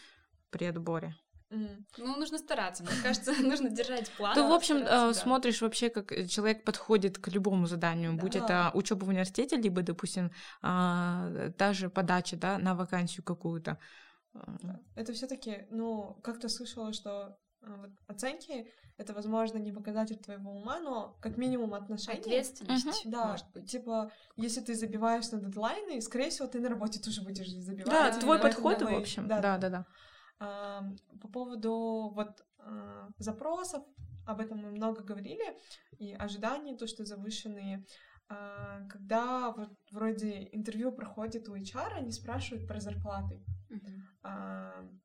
при отборе. Ну, нужно стараться, мне кажется, нужно держать план. Ты, в общем, э, да. смотришь вообще, как человек подходит к любому заданию, будь это учеба в университете, либо, допустим, а, та же подача да, на вакансию какую-то. Это все-таки, ну, как-то слышала, что оценки это, возможно, не показатель твоего ума, но как минимум отношения. Ответственность, да, может быть. Типа, если ты забиваешь на дедлайны, скорее всего, ты на работе тоже будешь забивать. Да, твой подход, в общем. Да, да, да. да. А, по поводу вот а, запросов, об этом мы много говорили, и ожиданий, то, что завышенные. А, когда вот вроде интервью проходит у HR, они спрашивают про зарплаты. Uh-huh.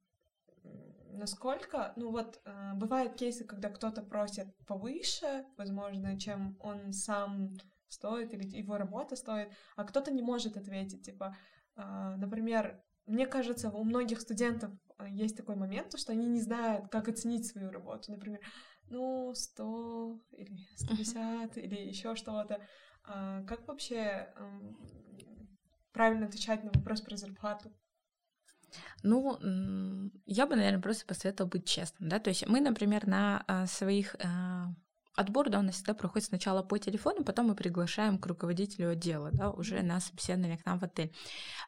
Насколько, ну вот, э, бывают кейсы, когда кто-то просит повыше, возможно, чем он сам стоит или его работа стоит, а кто-то не может ответить, типа, э, например, мне кажется, у многих студентов э, есть такой момент, что они не знают, как оценить свою работу. Например, ну, 100 или 150 uh-huh. или еще что-то. А как вообще правильно отвечать на вопрос про зарплату? Ну, я бы, наверное, просто посоветовала быть честным, да, то есть мы, например, на а, своих а, Отбор, да, у нас всегда проходит сначала по телефону, потом мы приглашаем к руководителю отдела, да, уже на собеседование к нам в отель.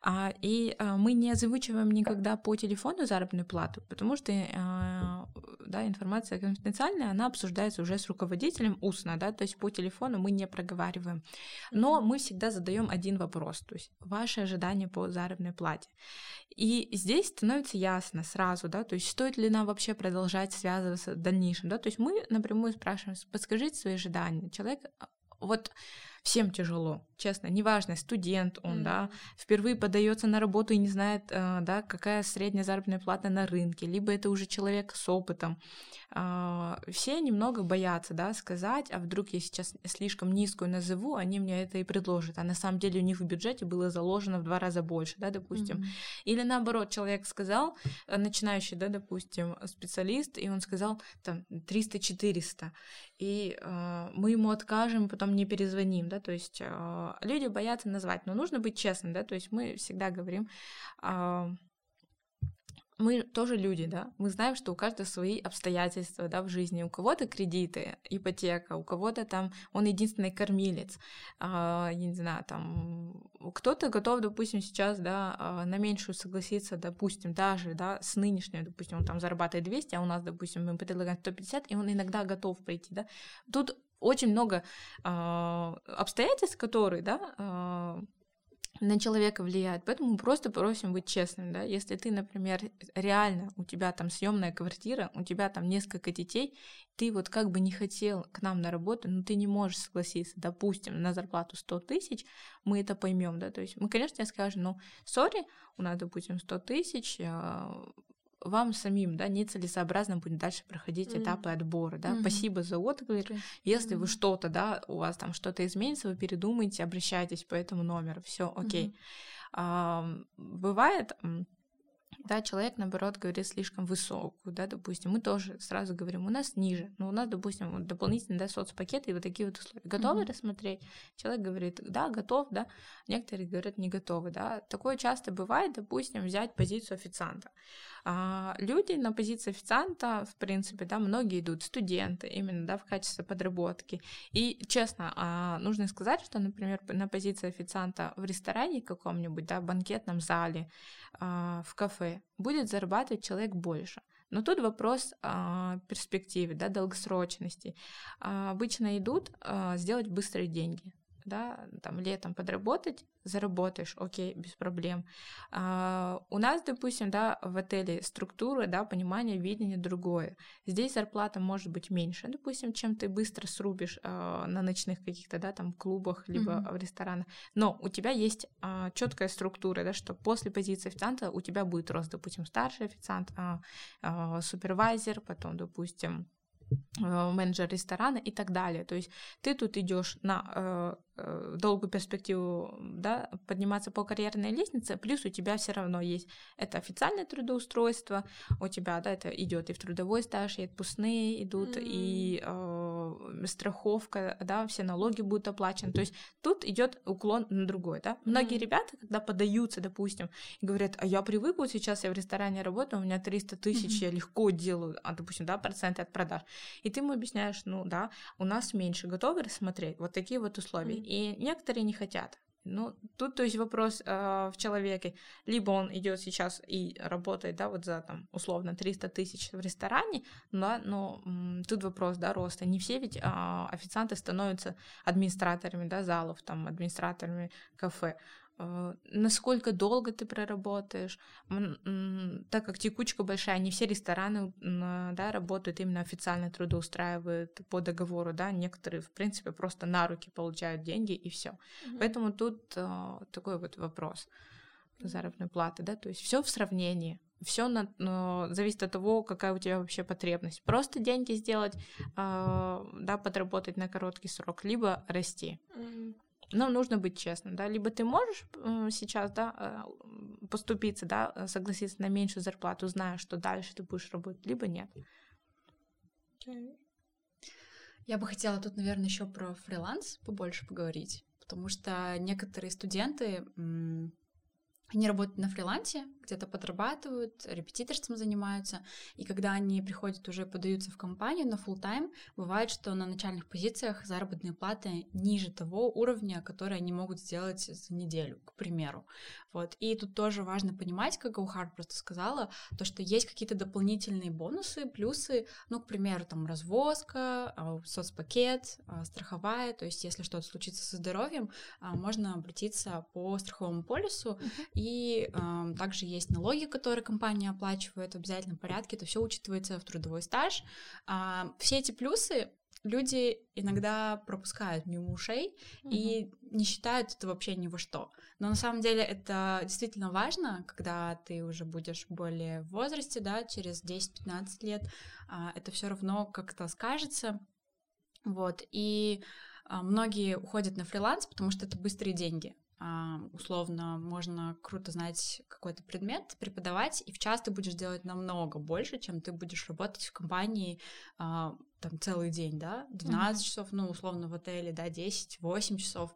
А, и а, мы не озвучиваем никогда по телефону заработную плату, потому что а, да, информация конфиденциальная, она обсуждается уже с руководителем устно, да, то есть по телефону мы не проговариваем. Но мы всегда задаем один вопрос, то есть ваши ожидания по заработной плате. И здесь становится ясно сразу, да, то есть стоит ли нам вообще продолжать связываться в дальнейшем, да, то есть мы напрямую спрашиваем, подскажите свои ожидания. Человек а, вот всем тяжело, честно, неважно, студент он, mm-hmm. да, впервые подается на работу и не знает, э, да, какая средняя заработная плата на рынке, либо это уже человек с опытом. А, все немного боятся, да, сказать, а вдруг я сейчас слишком низкую назову, они мне это и предложат, а на самом деле у них в бюджете было заложено в два раза больше, да, допустим. Mm-hmm. Или наоборот, человек сказал, э, начинающий, да, допустим, специалист, и он сказал там 300-400, и э, мы ему откажем, потом не перезвоним, да, то есть э, люди боятся назвать, но нужно быть честным, да, то есть мы всегда говорим, э, мы тоже люди, да, мы знаем, что у каждого свои обстоятельства, да, в жизни, у кого-то кредиты, ипотека, у кого-то там он единственный кормилец, э, я не знаю, там кто-то готов, допустим, сейчас, да, на меньшую согласиться, допустим, даже, да, с нынешней, допустим, он там зарабатывает 200, а у нас, допустим, мы предлагаем 150, и он иногда готов прийти, да, тут очень много э, обстоятельств, которые, да, э, на человека влияют. Поэтому мы просто просим быть честным, да. Если ты, например, реально у тебя там съемная квартира, у тебя там несколько детей, ты вот как бы не хотел к нам на работу, но ты не можешь согласиться, допустим, на зарплату 100 тысяч, мы это поймем, да. То есть мы, конечно, скажем, ну, сори, у нас, допустим, 100 тысяч, а, вам самим, да, нецелесообразно будет дальше проходить mm-hmm. этапы отбора, да. Mm-hmm. Спасибо за отклик. Okay. Если mm-hmm. вы что-то, да, у вас там что-то изменится, вы передумаете, обращайтесь по этому номеру, все, окей. Okay. Mm-hmm. А, бывает, да, человек, наоборот, говорит слишком высокую, да, допустим, мы тоже сразу говорим, у нас ниже, но у нас, допустим, вот дополнительно, да, соцпакеты и вот такие вот условия. Готовы mm-hmm. рассмотреть? Человек говорит, да, готов, да, некоторые говорят, не готовы, да. Такое часто бывает, допустим, взять позицию официанта. А, люди на позиции официанта, в принципе, да, многие идут, студенты, именно, да, в качестве подработки. И, честно, а, нужно сказать, что, например, на позиции официанта в ресторане каком-нибудь, да, в банкетном зале, а, в кафе, будет зарабатывать человек больше. Но тут вопрос а, перспективы, да, долгосрочности. А, обычно идут а, сделать быстрые деньги да, там летом подработать, заработаешь, окей, без проблем. А, у нас, допустим, да, в отеле структура, да, понимание, видение другое. Здесь зарплата может быть меньше, допустим, чем ты быстро срубишь а, на ночных каких-то, да, там клубах, либо mm-hmm. в ресторанах. Но у тебя есть а, четкая структура, да, что после позиции официанта у тебя будет рост, допустим, старший официант, а, а, супервайзер, потом, допустим, Э, менеджер ресторана и так далее. То есть ты тут идешь на э, долгую перспективу, да, подниматься по карьерной лестнице, плюс у тебя все равно есть это официальное трудоустройство, у тебя, да, это идет и в трудовой стаж, и отпускные идут, mm-hmm. и э, страховка, да, все налоги будут оплачены. То есть тут идет уклон на другой, да. Многие mm-hmm. ребята, когда подаются, допустим, и говорят, а я привык, вот сейчас я в ресторане работаю, у меня 300 тысяч, mm-hmm. я легко делаю, а, допустим, да, проценты от продаж. И ты ему объясняешь, ну да, у нас меньше, готовы рассмотреть вот такие вот условия. И некоторые не хотят. Ну, тут, то есть, вопрос э, в человеке. Либо он идет сейчас и работает, да, вот за, там, условно, 300 тысяч в ресторане, да, но м, тут вопрос, да, роста. Не все ведь э, официанты становятся администраторами, да, залов, там, администраторами кафе. А, насколько долго ты проработаешь, так как текучка большая, не все рестораны да, работают именно официально трудоустраивают по договору, да, некоторые, в принципе, просто на руки получают деньги и все. Mm-hmm. Поэтому тут uh, такой вот вопрос заработной платы, да, то есть все в сравнении. Все на, ну, зависит от того, какая у тебя вообще потребность. Просто деньги сделать, э, да, подработать на короткий срок, либо расти. Mm-hmm. Но нужно быть честным, да, либо ты можешь сейчас, да, э, поступиться, да, э, согласиться на меньшую зарплату, зная, что дальше ты будешь работать, либо нет. Okay. Я бы хотела тут, наверное, еще про фриланс побольше поговорить, потому что некоторые студенты они работают на фрилансе, где-то подрабатывают, репетиторством занимаются, и когда они приходят уже подаются в компанию на full тайм бывает, что на начальных позициях заработные платы ниже того уровня, который они могут сделать за неделю, к примеру. Вот. И тут тоже важно понимать, как Гаухар просто сказала, то, что есть какие-то дополнительные бонусы, плюсы, ну, к примеру, там, развозка, а, соцпакет, а, страховая, то есть если что-то случится со здоровьем, а, можно обратиться по страховому полису, uh-huh и э, также есть налоги, которые компания оплачивает в обязательном порядке, это все учитывается в трудовой стаж. Э, все эти плюсы люди иногда пропускают мимо ушей угу. и не считают это вообще ни во что. Но на самом деле это действительно важно, когда ты уже будешь более в возрасте, да, через 10-15 лет, а, это все равно как-то скажется. Вот, и многие уходят на фриланс, потому что это быстрые деньги. А, условно можно круто знать какой-то предмет, преподавать, и в час ты будешь делать намного больше, чем ты будешь работать в компании а, там целый день, да, 12 mm-hmm. часов, ну, условно, в отеле, да, 10-8 часов.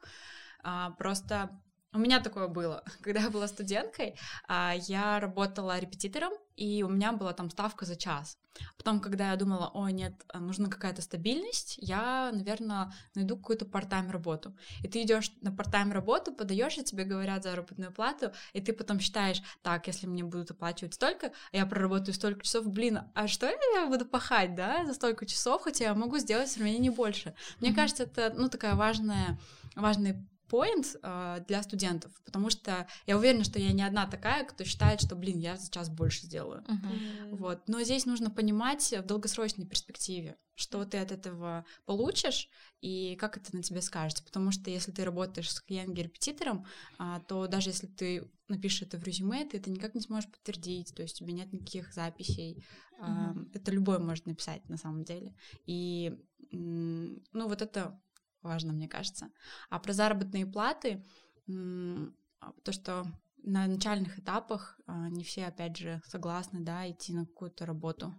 А, просто у меня такое было. Когда я была студенткой, я работала репетитором, и у меня была там ставка за час. Потом, когда я думала, о, нет, а, нужна какая-то стабильность, я, наверное, найду какую-то part-time работу. И ты идешь на part-time работу, подаешь, и тебе говорят заработную плату, и ты потом считаешь, так, если мне будут оплачивать столько, а я проработаю столько часов, блин, а что я буду пахать, да, за столько часов, хотя я могу сделать сравнение не больше. Мне mm-hmm. кажется, это, ну, такая важная важный поинт э, для студентов, потому что я уверена, что я не одна такая, кто считает, что, блин, я сейчас больше сделаю. Uh-huh. Вот. Но здесь нужно понимать в долгосрочной перспективе, что ты от этого получишь и как это на тебе скажется. Потому что если ты работаешь с клиент-репетитором, а, то даже если ты напишешь это в резюме, ты это никак не сможешь подтвердить, то есть у тебя нет никаких записей. Uh-huh. Это любой может написать на самом деле. И ну вот это важно, мне кажется. А про заработные платы, а, то, что на начальных этапах а, не все, опять же, согласны, да, идти на какую-то работу,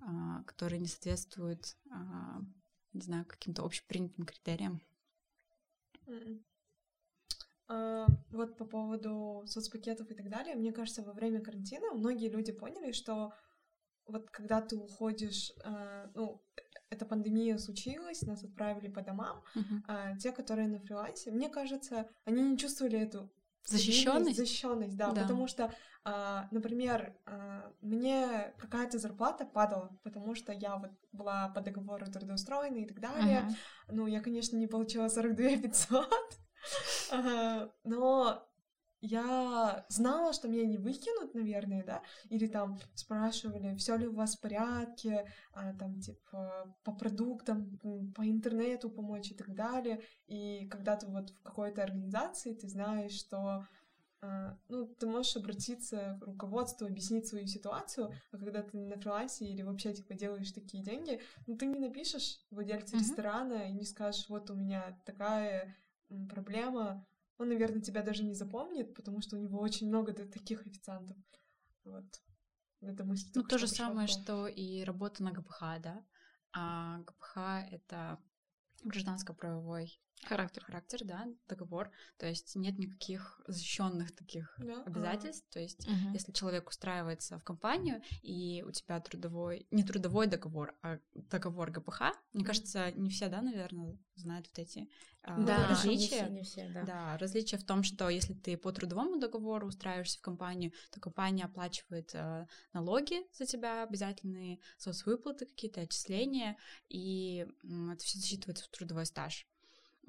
а, которая не соответствует, не знаю, каким-то общепринятым критериям. вот по поводу соцпакетов и так далее, мне кажется, во время карантина многие люди поняли, что вот когда ты уходишь, ну, эта пандемия случилась, нас отправили по домам, uh-huh. а те, которые на фрилансе, мне кажется, они не чувствовали эту защищенность, защищенность, да, да. потому что, а, например, а, мне какая-то зарплата падала, потому что я вот была по договору трудоустроена и так далее. Uh-huh. Ну, я, конечно, не получила 42 500, но я знала, что меня не выкинут, наверное, да, или там спрашивали, все ли у вас в порядке, а, там, типа, по продуктам, по интернету помочь и так далее. И когда ты вот в какой-то организации, ты знаешь, что а, ну, ты можешь обратиться к руководству, объяснить свою ситуацию, а когда ты на фрилансе или вообще, типа, делаешь такие деньги, ну, ты не напишешь владельцу mm-hmm. ресторана и не скажешь, вот у меня такая проблема, он, наверное, тебя даже не запомнит, потому что у него очень много таких официантов. Вот. Это мысль. Ну, то же самое, что и работа на ГПХ, да? А ГПХ — это гражданско-правовой Характер. Характер, да, договор. То есть нет никаких защищенных таких да. обязательств. А. То есть, угу. если человек устраивается в компанию, и у тебя трудовой, не трудовой договор, а договор ГПХ, мне кажется, не все, да, наверное, знают вот эти а, да, различия. Не все, не все, да. да, различие в том, что если ты по трудовому договору устраиваешься в компанию, то компания оплачивает э, налоги за тебя, обязательные соцвыплаты, какие-то отчисления, и э, это все засчитывается в трудовой стаж.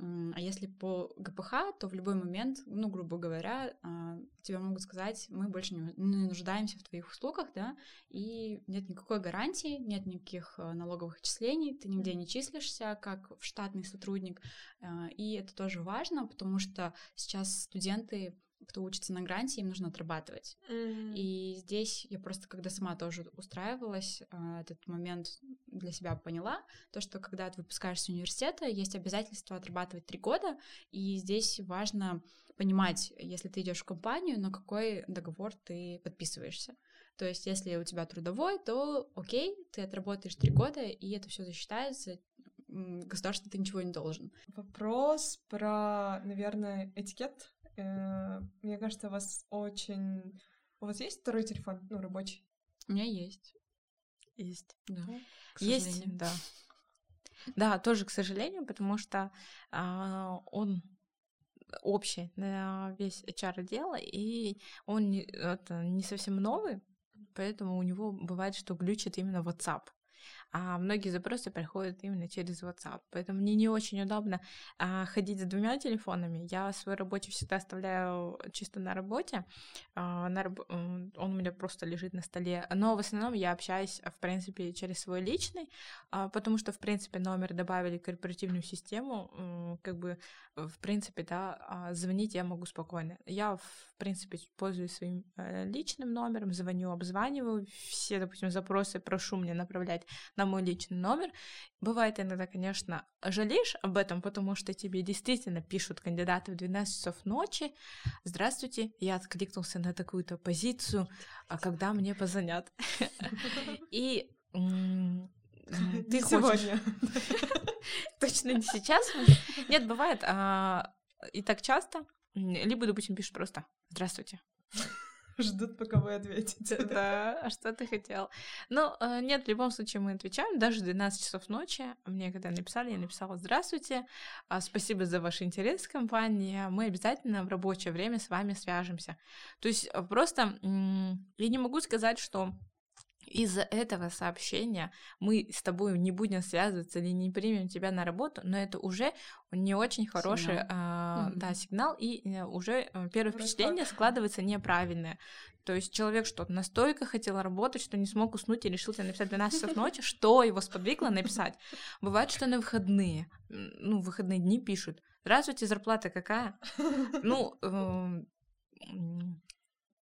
А если по ГПХ, то в любой момент, ну, грубо говоря, а, тебе могут сказать, мы больше не нуждаемся в твоих услугах, да, и нет никакой гарантии, нет никаких а, налоговых отчислений, ты нигде не числишься как в штатный сотрудник, и это тоже важно, потому что сейчас студенты кто учится на гранте, им нужно отрабатывать. Mm-hmm. И здесь я просто, когда сама тоже устраивалась, а, этот момент для себя поняла, то, что когда ты выпускаешься с университета, есть обязательство отрабатывать три года, и здесь важно понимать, если ты идешь в компанию, на какой договор ты подписываешься. То есть, если у тебя трудовой, то окей, ты отработаешь три года, и это все засчитается, государству ты ничего не должен. Вопрос про, наверное, этикет. Э, мне кажется, у вас очень... У вас есть второй телефон, ну, рабочий? У меня есть. Есть. Да. Есть, да. Да, тоже, к сожалению, потому что а, он общий на весь HR дело, и он не, это не совсем новый, поэтому у него бывает, что глючит именно WhatsApp а многие запросы приходят именно через WhatsApp. Поэтому мне не очень удобно а, ходить с двумя телефонами. Я свой рабочий всегда оставляю чисто на работе. А, на раб... Он у меня просто лежит на столе. Но в основном я общаюсь, в принципе, через свой личный, а, потому что, в принципе, номер добавили в корпоративную систему. Как бы, в принципе, да, а, звонить я могу спокойно. Я, в принципе, пользуюсь своим э, личным номером, звоню, обзваниваю все, допустим, запросы, прошу мне направлять на мой личный номер. Бывает иногда, конечно, жалеешь об этом, потому что тебе действительно пишут кандидаты в 12 часов ночи. Здравствуйте, я откликнулся на такую-то позицию, а когда мне позвонят? И ты сегодня. Точно не сейчас. Нет, бывает. А, и так часто. Либо, допустим, пишут просто «Здравствуйте». Ждут, пока вы ответите. Да, а что ты хотел? Ну, э, нет, в любом случае мы отвечаем, даже в 12 часов ночи. Мне когда написали, я написала «Здравствуйте, а, спасибо за ваш интерес в компании, мы обязательно в рабочее время с вами свяжемся». То есть э, просто я не могу сказать, что из-за этого сообщения мы с тобой не будем связываться или не примем тебя на работу, но это уже не очень хороший сигнал, а, mm-hmm. да, сигнал и э, уже э, первое впечатление складывается неправильное. То есть человек что настолько хотел работать, что не смог уснуть и решил тебе написать 12 часов ночи, что его сподвигло написать. Бывает, что на выходные, ну, выходные дни пишут, здравствуйте, зарплата какая? Ну, эм,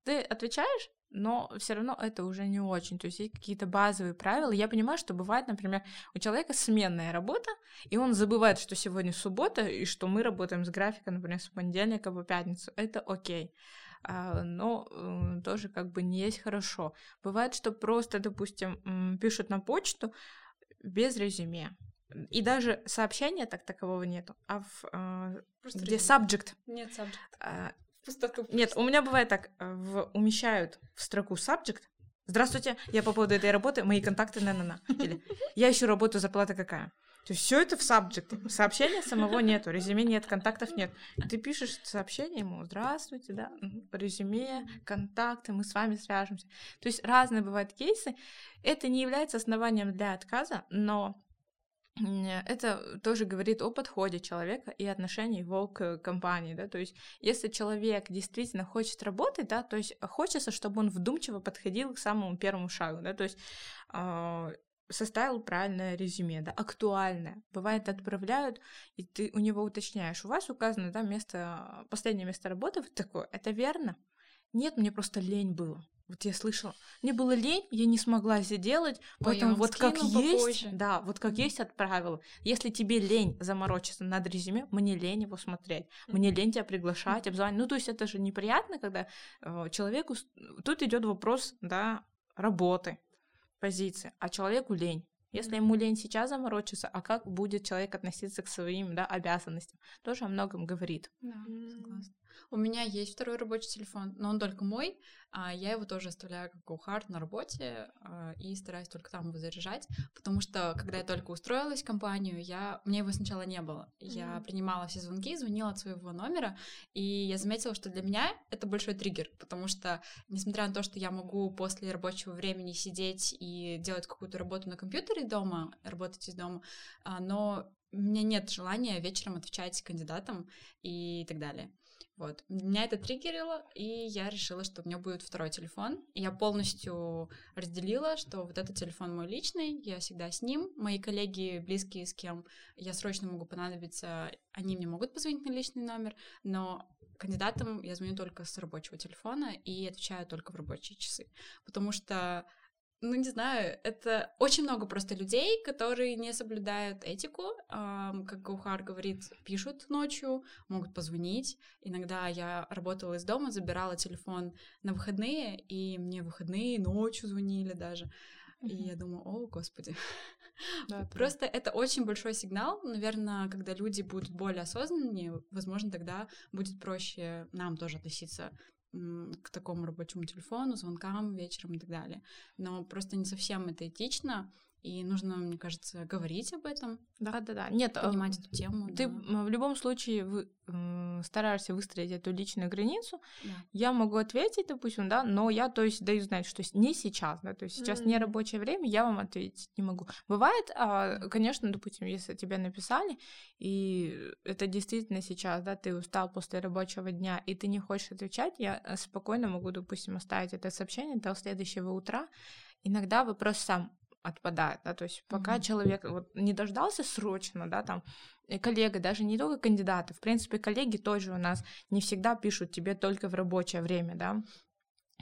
ты отвечаешь, но все равно это уже не очень. То есть есть какие-то базовые правила. Я понимаю, что бывает, например, у человека сменная работа, и он забывает, что сегодня суббота, и что мы работаем с графиком, например, с понедельника по пятницу. Это окей. А, но э, тоже как бы не есть хорошо. Бывает, что просто, допустим, пишут на почту без резюме. И даже сообщения так такового нету, а в, э, где subject. Нет subject. Пустоту. Нет, у меня бывает так, э, в, умещают в строку subject, Здравствуйте, я по поводу этой работы, мои контакты на на на Или я ищу работу, зарплата какая. То есть все это в subject. Сообщения самого нету, резюме нет, контактов нет. Ты пишешь сообщение ему, здравствуйте, да, резюме, контакты, мы с вами свяжемся. То есть разные бывают кейсы. Это не является основанием для отказа, но это тоже говорит о подходе человека и отношении его к компании, да, то есть если человек действительно хочет работать, да, то есть хочется, чтобы он вдумчиво подходил к самому первому шагу, да, то есть э, составил правильное резюме, да, актуальное. Бывает, отправляют, и ты у него уточняешь, у вас указано, да, место, последнее место работы вот такое, это верно? Нет, мне просто лень было. Вот я слышала, мне было лень, я не смогла это делать, поэтому Ой, вот как есть, да, вот как есть отправила. Если тебе лень заморочиться над резюме, мне лень его смотреть, мне лень тебя приглашать, обзванивать. Ну, то есть это же неприятно, когда э, человеку... Тут идет вопрос, да, работы, позиции, а человеку лень. Если ему лень сейчас заморочиться, а как будет человек относиться к своим да, обязанностям, тоже о многом говорит. Да, согласна. У меня есть второй рабочий телефон, но он только мой. А я его тоже оставляю как GoHard на работе а, и стараюсь только там его заряжать, потому что когда я только устроилась в компанию, я... мне его сначала не было. Я mm-hmm. принимала все звонки, звонила от своего номера, и я заметила, что для меня это большой триггер, потому что, несмотря на то, что я могу после рабочего времени сидеть и делать какую-то работу на компьютере дома, работать из дома, а, но у меня нет желания вечером отвечать кандидатам и так далее. Вот. Меня это триггерило, и я решила, что у меня будет второй телефон. И я полностью разделила, что вот этот телефон мой личный, я всегда с ним. Мои коллеги, близкие, с кем я срочно могу понадобиться, они мне могут позвонить на личный номер, но кандидатам я звоню только с рабочего телефона и отвечаю только в рабочие часы. Потому что ну, не знаю, это очень много просто людей, которые не соблюдают этику, эм, как Гаухар говорит, пишут ночью, могут позвонить. Иногда я работала из дома, забирала телефон на выходные, и мне выходные ночью звонили даже. Mm-hmm. И я думаю, о, господи, Да, Просто да. это очень большой сигнал. Наверное, когда люди будут более осознаннее, возможно, тогда будет проще нам тоже относиться к такому рабочему телефону, звонкам вечером и так далее. Но просто не совсем это этично, и нужно, мне кажется, говорить об этом. Да, да, да. Нет, понимать эту тему. Ты да. в любом случае вы, стараешься выстроить эту личную границу. Да. Я могу ответить, допустим, да, но я, то есть, даю знать, что не сейчас, да, то есть сейчас mm-hmm. не рабочее время, я вам ответить не могу. Бывает, а, конечно, допустим, если тебе написали, и это действительно сейчас, да, ты устал после рабочего дня, и ты не хочешь отвечать, я э, спокойно могу, допустим, оставить это сообщение до следующего утра. Иногда вопрос сам отпадает, да, то есть пока mm-hmm. человек вот не дождался срочно, да, там, коллега, даже не только кандидаты, в принципе, коллеги тоже у нас не всегда пишут тебе только в рабочее время, да,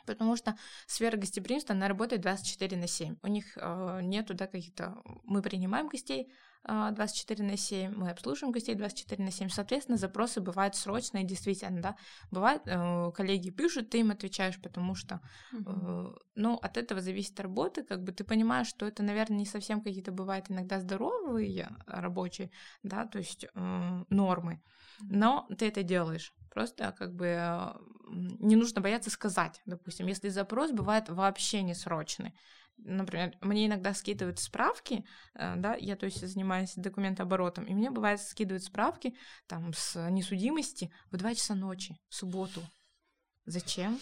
потому что сфера гостеприимства, она работает 24 на 7. У них э, нету, да, каких-то... Мы принимаем гостей, 24 на 7, мы обслуживаем гостей 24 на 7. Соответственно, запросы бывают срочные, действительно, да. Бывает, э, коллеги пишут, ты им отвечаешь, потому что, э, ну, от этого зависит работа, как бы ты понимаешь, что это, наверное, не совсем какие-то бывают иногда здоровые рабочие, да, то есть э, нормы, но ты это делаешь. Просто как бы не нужно бояться сказать, допустим, если запрос бывает вообще не срочный, например, мне иногда скидывают справки, э, да, я, то есть, занимаюсь документооборотом, и мне бывает скидывают справки там с несудимости в 2 часа ночи, в субботу. Зачем?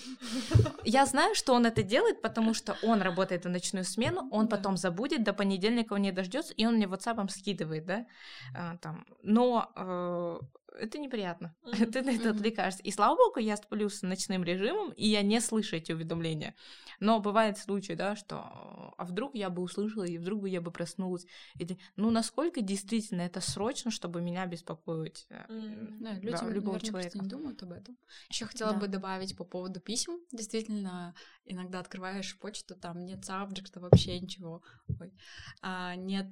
Я знаю, что он это делает, потому что он работает в ночную смену, он да. потом забудет, до понедельника он не дождется, и он мне WhatsApp скидывает, да, а, там. Но э, это неприятно. Mm-hmm. Ты на это отвлекаешься. И слава богу, я сплю с ночным режимом, и я не слышу эти уведомления. Но бывает случай, да, что а вдруг я бы услышала, и вдруг бы я бы проснулась. Или, ну, насколько действительно это срочно, чтобы меня беспокоить mm-hmm. да, люди, да, любого наверное, человека. не думают об этом. Еще хотела да. бы добавить по поводу писем. Действительно, иногда открываешь почту, там нет сабджекта, вообще ничего. Ой. А, нет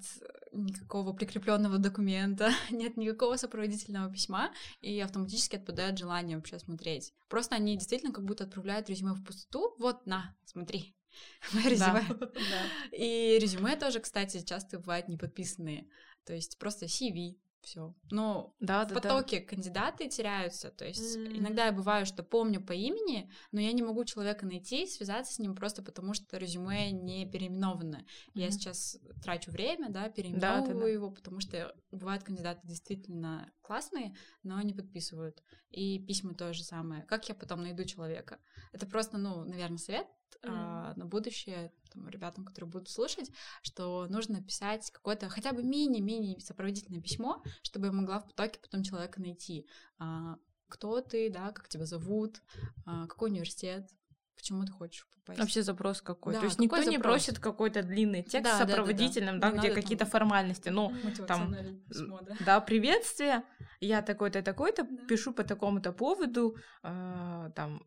никакого прикрепленного документа, нет никакого сопроводительного письма письма, и автоматически отпадает желание вообще смотреть. Просто они действительно как будто отправляют резюме в пустоту. Вот, на, смотри, мое резюме. И резюме тоже, кстати, часто бывают не подписанные. То есть просто CV, все. Но да, в да, потоке да. кандидаты теряются. То есть mm. иногда я бываю, что помню по имени, но я не могу человека найти, связаться с ним просто потому, что резюме не переименовано. Mm. Я сейчас трачу время, да, переименовываю да, да, его, потому что бывают кандидаты действительно классные, но не подписывают. И письма то же самое. Как я потом найду человека? Это просто, ну, наверное, совет mm. а, на будущее там, ребятам, которые будут слушать, что нужно писать какое-то хотя бы мини-мини сопроводительное письмо, чтобы я могла в потоке потом человека найти. А, кто ты, да, как тебя зовут, а, какой университет, почему ты хочешь попасть. Вообще запрос какой. Да, То есть никто запрос? не просит какой-то длинный текст да, сопроводительным, да, да, да. да где какие-то формальности. Ну, там, письмо, да. да, приветствие, я такой-то, такой-то, да. пишу по такому-то поводу, э, там,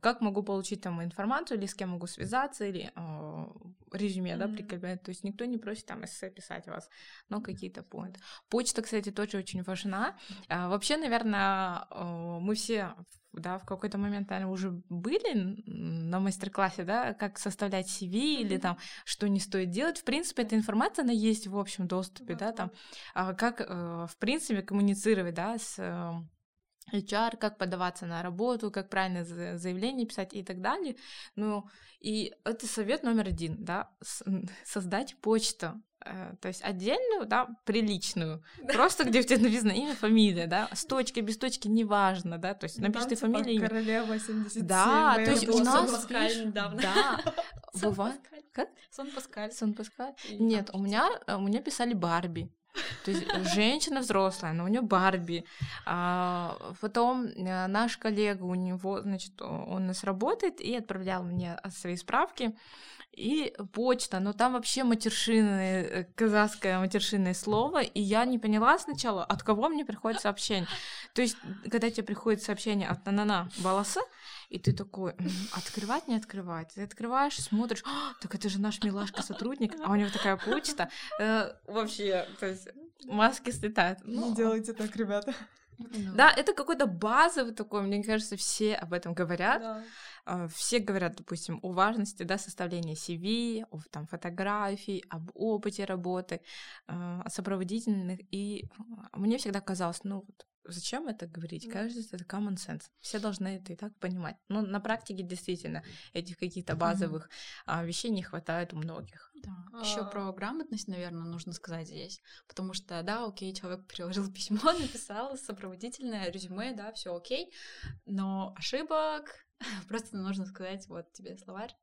как могу получить там информацию, или с кем могу связаться, или э, резюме, mm-hmm. да, прикреплять. То есть никто не просит там эссе писать вас, но какие-то поинты. Почта, кстати, тоже очень важна. А, вообще, наверное, э, мы все да, в какой-то момент, наверное, уже были на мастер-классе, да, как составлять CV mm-hmm. или там, что не стоит делать. В принципе, эта информация, она есть в общем доступе, mm-hmm. да, там, а как, э, в принципе, коммуницировать, да, с э, HR, как подаваться на работу, как правильно заявление писать и так далее. Ну, и это совет номер один, да, создать почту, э, то есть отдельную, да, приличную, просто где у тебя написано имя, фамилия, да, с точкой, без точки, неважно, да, то есть напиши ты фамилию. Королева 77. Да, то есть у нас... Паскаль недавно. Да, бывает... Как? Сон Паскаль. Сон Паскаль. Нет, у меня, у меня писали Барби. То есть женщина взрослая, но у нее Барби. А потом э, наш коллега, у него, значит, он нас работает и отправлял мне свои справки. И почта, но там вообще матершинное, э, казахское матершинное слово, и я не поняла сначала, от кого мне приходит сообщение. То есть, когда тебе приходит сообщение от Нанана Баласа, и ты такой, открывать, не открывать. Ты открываешь, смотришь, так это же наш милашка-сотрудник, а у него такая почта. Э, вообще, то есть маски слетают. Не делайте так, ребята. Ну. Да, это какой-то базовый такой, мне кажется, все об этом говорят. А, все говорят, допустим, о важности да, составления CV, о там, фотографий, об опыте работы, а, о сопроводительных. И мне всегда казалось, ну вот зачем это говорить? Кажется, это common sense. Все должны это и так понимать. Но на практике действительно этих каких-то базовых mm-hmm. вещей не хватает у многих. Да. А... Еще про грамотность, наверное, нужно сказать здесь. Потому что, да, окей, человек приложил письмо, написал сопроводительное резюме, да, все окей. Но ошибок просто нужно сказать, вот тебе словарь,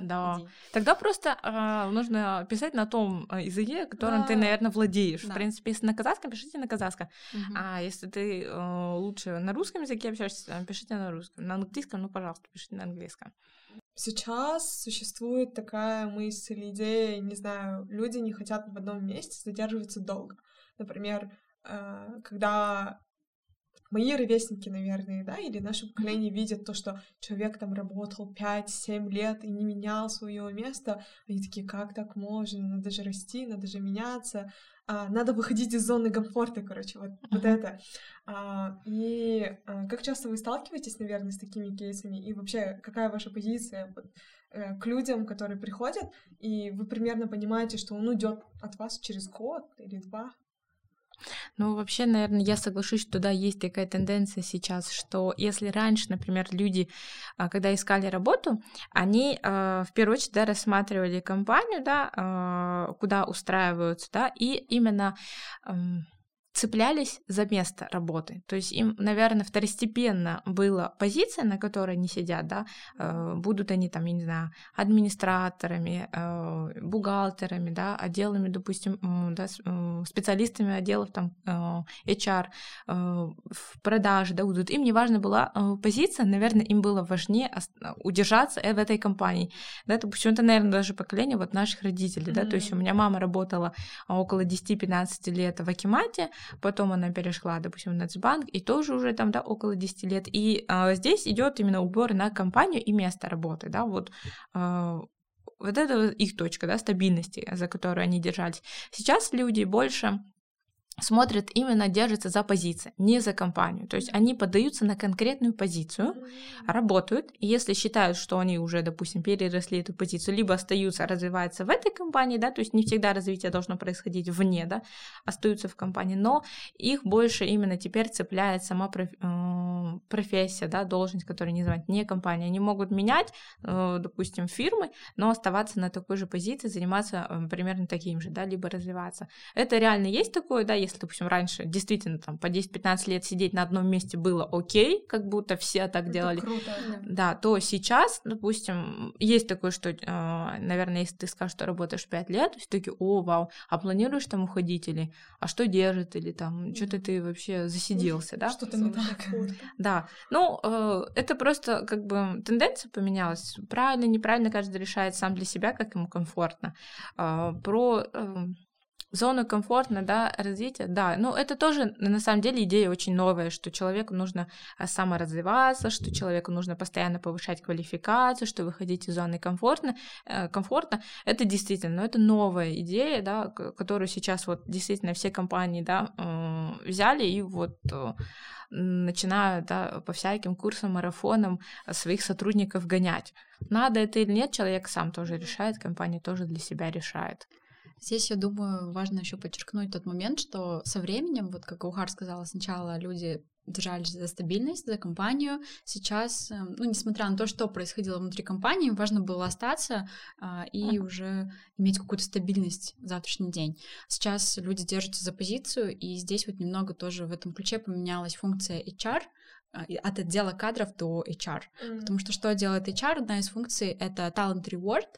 да. Иди. Тогда просто э, нужно писать на том а, языке, которым да. ты, наверное, владеешь. Да. В принципе, если на казахском, пишите на казахском. Угу. А если ты э, лучше на русском языке общаешься, пишите на русском. На английском, ну, пожалуйста, пишите на английском. Сейчас существует такая мысль, идея, не знаю, люди не хотят в одном месте задерживаться долго. Например, э, когда мои ровесники, наверное, да, или наше поколение видят то, что человек там работал 5-7 лет и не менял свое место, они такие, как так можно, надо же расти, надо же меняться, а, надо выходить из зоны комфорта, короче, вот, uh-huh. вот это. А, и а, как часто вы сталкиваетесь, наверное, с такими кейсами, и вообще, какая ваша позиция вот, э, к людям, которые приходят, и вы примерно понимаете, что он уйдет от вас через год или два? Ну, вообще, наверное, я соглашусь, что да, есть такая тенденция сейчас, что если раньше, например, люди, а, когда искали работу, они а, в первую очередь да, рассматривали компанию, да, а, куда устраиваются, да, и именно цеплялись за место работы. То есть им, наверное, второстепенно была позиция, на которой они сидят, да, э, будут они там, я не знаю, администраторами, э, бухгалтерами, да, отделами, допустим, да, э, специалистами отделов там HR, в продаже, да, будут. Им не важна была позиция, наверное, им было важнее удержаться в этой компании, да, допустим, это, наверное, даже поколение вот наших родителей, mm-hmm. да, то есть у меня мама работала около 10-15 лет в Акимате, потом она перешла, допустим, в Нацбанк, и тоже уже там, да, около 10 лет. И а, здесь идет именно убор на компанию и место работы, да, вот а, вот это их точка, да, стабильности, за которую они держались. Сейчас люди больше смотрят именно, держатся за позиции, не за компанию. То есть они поддаются на конкретную позицию, работают, и если считают, что они уже, допустим, переросли эту позицию, либо остаются, развиваются в этой компании, да, то есть не всегда развитие должно происходить вне, да, остаются в компании, но их больше именно теперь цепляет сама э, профессия, да, должность, которую не звать, не компания. Они могут менять, э, допустим, фирмы, но оставаться на такой же позиции, заниматься э, примерно таким же, да, либо развиваться. Это реально есть такое, да, если, допустим, раньше действительно там по 10-15 лет сидеть на одном месте было окей, как будто все так Это делали, круто, да. да, то сейчас, допустим, есть такое, что, а, наверное, если ты скажешь, что работаешь 5 лет, то все таки о, вау, а планируешь там уходить или, а что держит, или там, что-то ты вообще засиделся, да? Что-то не так. Да, ну, э, это просто как бы тенденция поменялась, правильно, неправильно, каждый решает сам для себя, как ему комфортно. А, про эм, зону комфортно, да, развития, да, но это тоже на самом деле идея очень новая, что человеку нужно а, саморазвиваться, что человеку нужно постоянно повышать квалификацию, что выходить из зоны комфортно, э, комфортно, это действительно, но это новая идея, да, которую сейчас вот действительно все компании, да, взяли и вот э, начинают, да, по всяким курсам, марафонам своих сотрудников гонять. Надо это или нет, человек сам тоже решает, компания тоже для себя решает. Здесь, я думаю, важно еще подчеркнуть тот момент, что со временем, вот как Ухар сказала, сначала люди держались за стабильность, за компанию. Сейчас, эм, ну, несмотря на то, что происходило внутри компании, важно было остаться а, и уже иметь какую-то стабильность в завтрашний день. Сейчас люди держатся за позицию, и здесь вот немного тоже в этом ключе поменялась функция HR — от отдела кадров до HR. Mm-hmm. Потому что что делает HR? Одна из функций — это talent reward,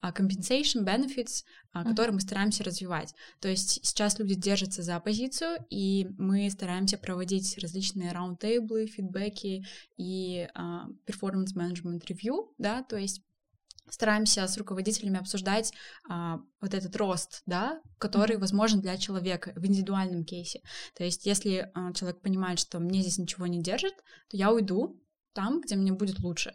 а, compensation, benefits, mm-hmm. которые мы стараемся развивать. То есть сейчас люди держатся за позицию, и мы стараемся проводить различные раунд-тейблы, фидбэки и performance management review, да, то есть стараемся с руководителями обсуждать а, вот этот рост, да, который возможен для человека в индивидуальном кейсе. То есть, если а, человек понимает, что мне здесь ничего не держит, то я уйду, там, где мне будет лучше.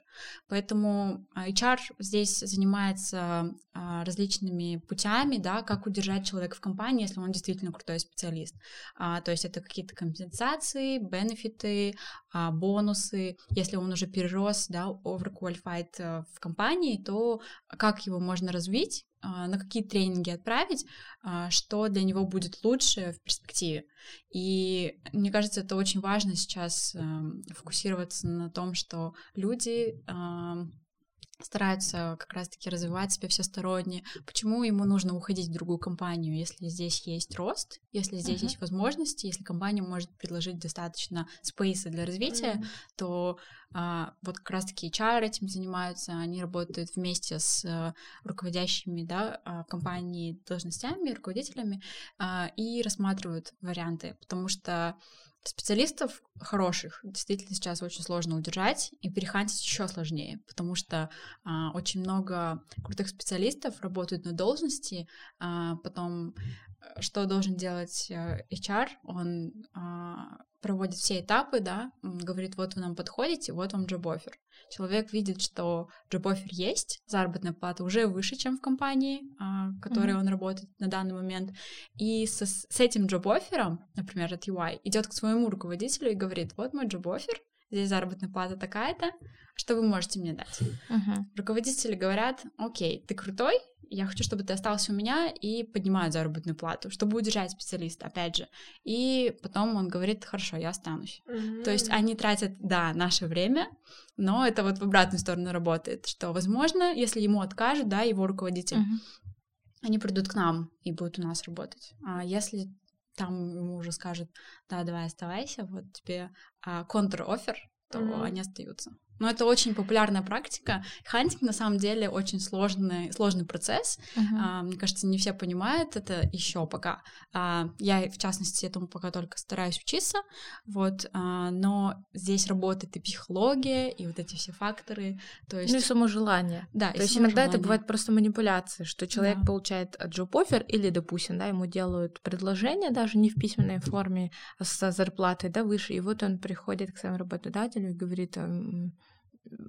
Поэтому а, HR здесь занимается а, различными путями, да, как удержать человека в компании, если он действительно крутой специалист. А, то есть это какие-то компенсации, бенефиты, бонусы. Если он уже перерос, да, overqualified э, в компании, то как его можно развить, на какие тренинги отправить, а, что для него будет лучше в перспективе. И мне кажется, это очень важно сейчас эм, фокусироваться на том, что люди стараются как раз-таки развивать себя всесторонне. Почему ему нужно уходить в другую компанию, если здесь есть рост, если здесь uh-huh. есть возможности, если компания может предложить достаточно спейса для развития, uh-huh. то а, вот как раз-таки HR этим занимаются, они работают вместе с а, руководящими да, а, компании должностями, руководителями а, и рассматривают варианты, потому что Специалистов хороших действительно сейчас очень сложно удержать, и перехантить еще сложнее, потому что а, очень много крутых специалистов работают на должности, а, потом что должен делать э, HR? Он а, проводит все этапы, да, говорит, вот вы нам подходите, вот вам джоб-оффер. Человек видит, что джоб-оффер есть, заработная плата уже выше, чем в компании, а, в которой mm-hmm. он работает на данный момент, и со, с этим джоб-оффером, например, от UI, идет к своему руководителю и говорит, вот мой джоб-оффер, здесь заработная плата такая-то, что вы можете мне дать? Uh-huh. Руководители говорят, окей, ты крутой, я хочу, чтобы ты остался у меня и поднимают заработную плату, чтобы удержать специалиста, опять же. И потом он говорит, хорошо, я останусь. Mm-hmm. То есть они тратят, да, наше время, но это вот в обратную сторону работает, что, возможно, если ему откажут, да, его руководитель, mm-hmm. они придут к нам и будут у нас работать. А если там ему уже скажут, да, давай оставайся, вот тебе а, контр-офер, то mm-hmm. они остаются. Но это очень популярная практика. Хантинг на самом деле очень сложный, сложный процесс. Uh-huh. А, мне кажется, не все понимают это еще пока. А, я, в частности, этому пока только стараюсь учиться. Вот, а, но здесь работает и психология, и вот эти все факторы. То есть... Ну и само желание. Да, То есть иногда это бывает просто манипуляция, что человек да. получает джоп-оффер или, допустим, да, ему делают предложение даже не в письменной форме, а с зарплатой, да, выше, и вот он приходит к своему работодателю и говорит,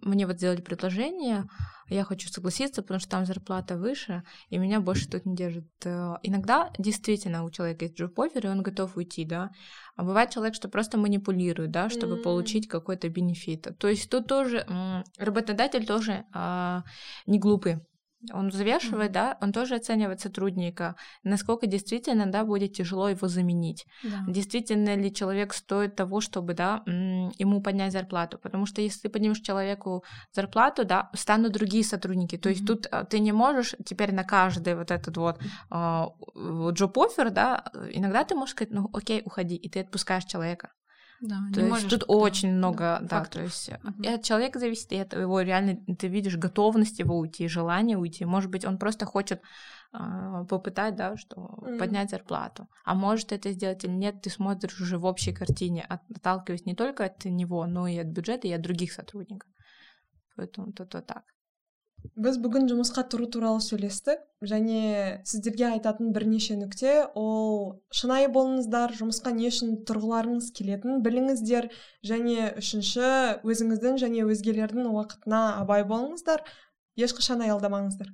мне вот сделали предложение, я хочу согласиться, потому что там зарплата выше, и меня больше тут не держит. Э, иногда действительно у человека есть джоб-офер, и он готов уйти, да. А бывает человек, что просто манипулирует, да, чтобы mm. получить какой-то бенефит. То есть тут тоже работодатель тоже а, не глупый он взвешивает, mm-hmm. да, он тоже оценивает сотрудника, насколько действительно, да, будет тяжело его заменить. Да. Действительно ли человек стоит того, чтобы, да, ему поднять зарплату. Потому что если ты поднимешь человеку зарплату, да, станут другие сотрудники. То mm-hmm. есть тут а, ты не можешь теперь на каждый вот этот вот джоп-оффер, да, иногда ты можешь сказать, ну окей, уходи, и ты отпускаешь человека. Да, то есть можешь, тут да, очень много, да, да то есть угу. и от человека зависит, и от его реально, ты видишь готовность его уйти, желание уйти. Может быть, он просто хочет э, попытать, да, что mm. поднять зарплату. А может это сделать или нет, ты смотришь уже в общей картине, отталкиваясь не только от него, но и от бюджета, и от других сотрудников. Поэтому тут вот так. Біз бүгін жұмысқа тұру туралы сөйлестік. Және сіздерге айтатын бірнеше нүкте ол шынайы болыңыздар жұмысқа не үшін тұрғыларыңыз келетінін біліңіздер және үшінші өзіңіздің және өзгелердің уақытына абай болыңыздар ешқашан аялдамаңыздар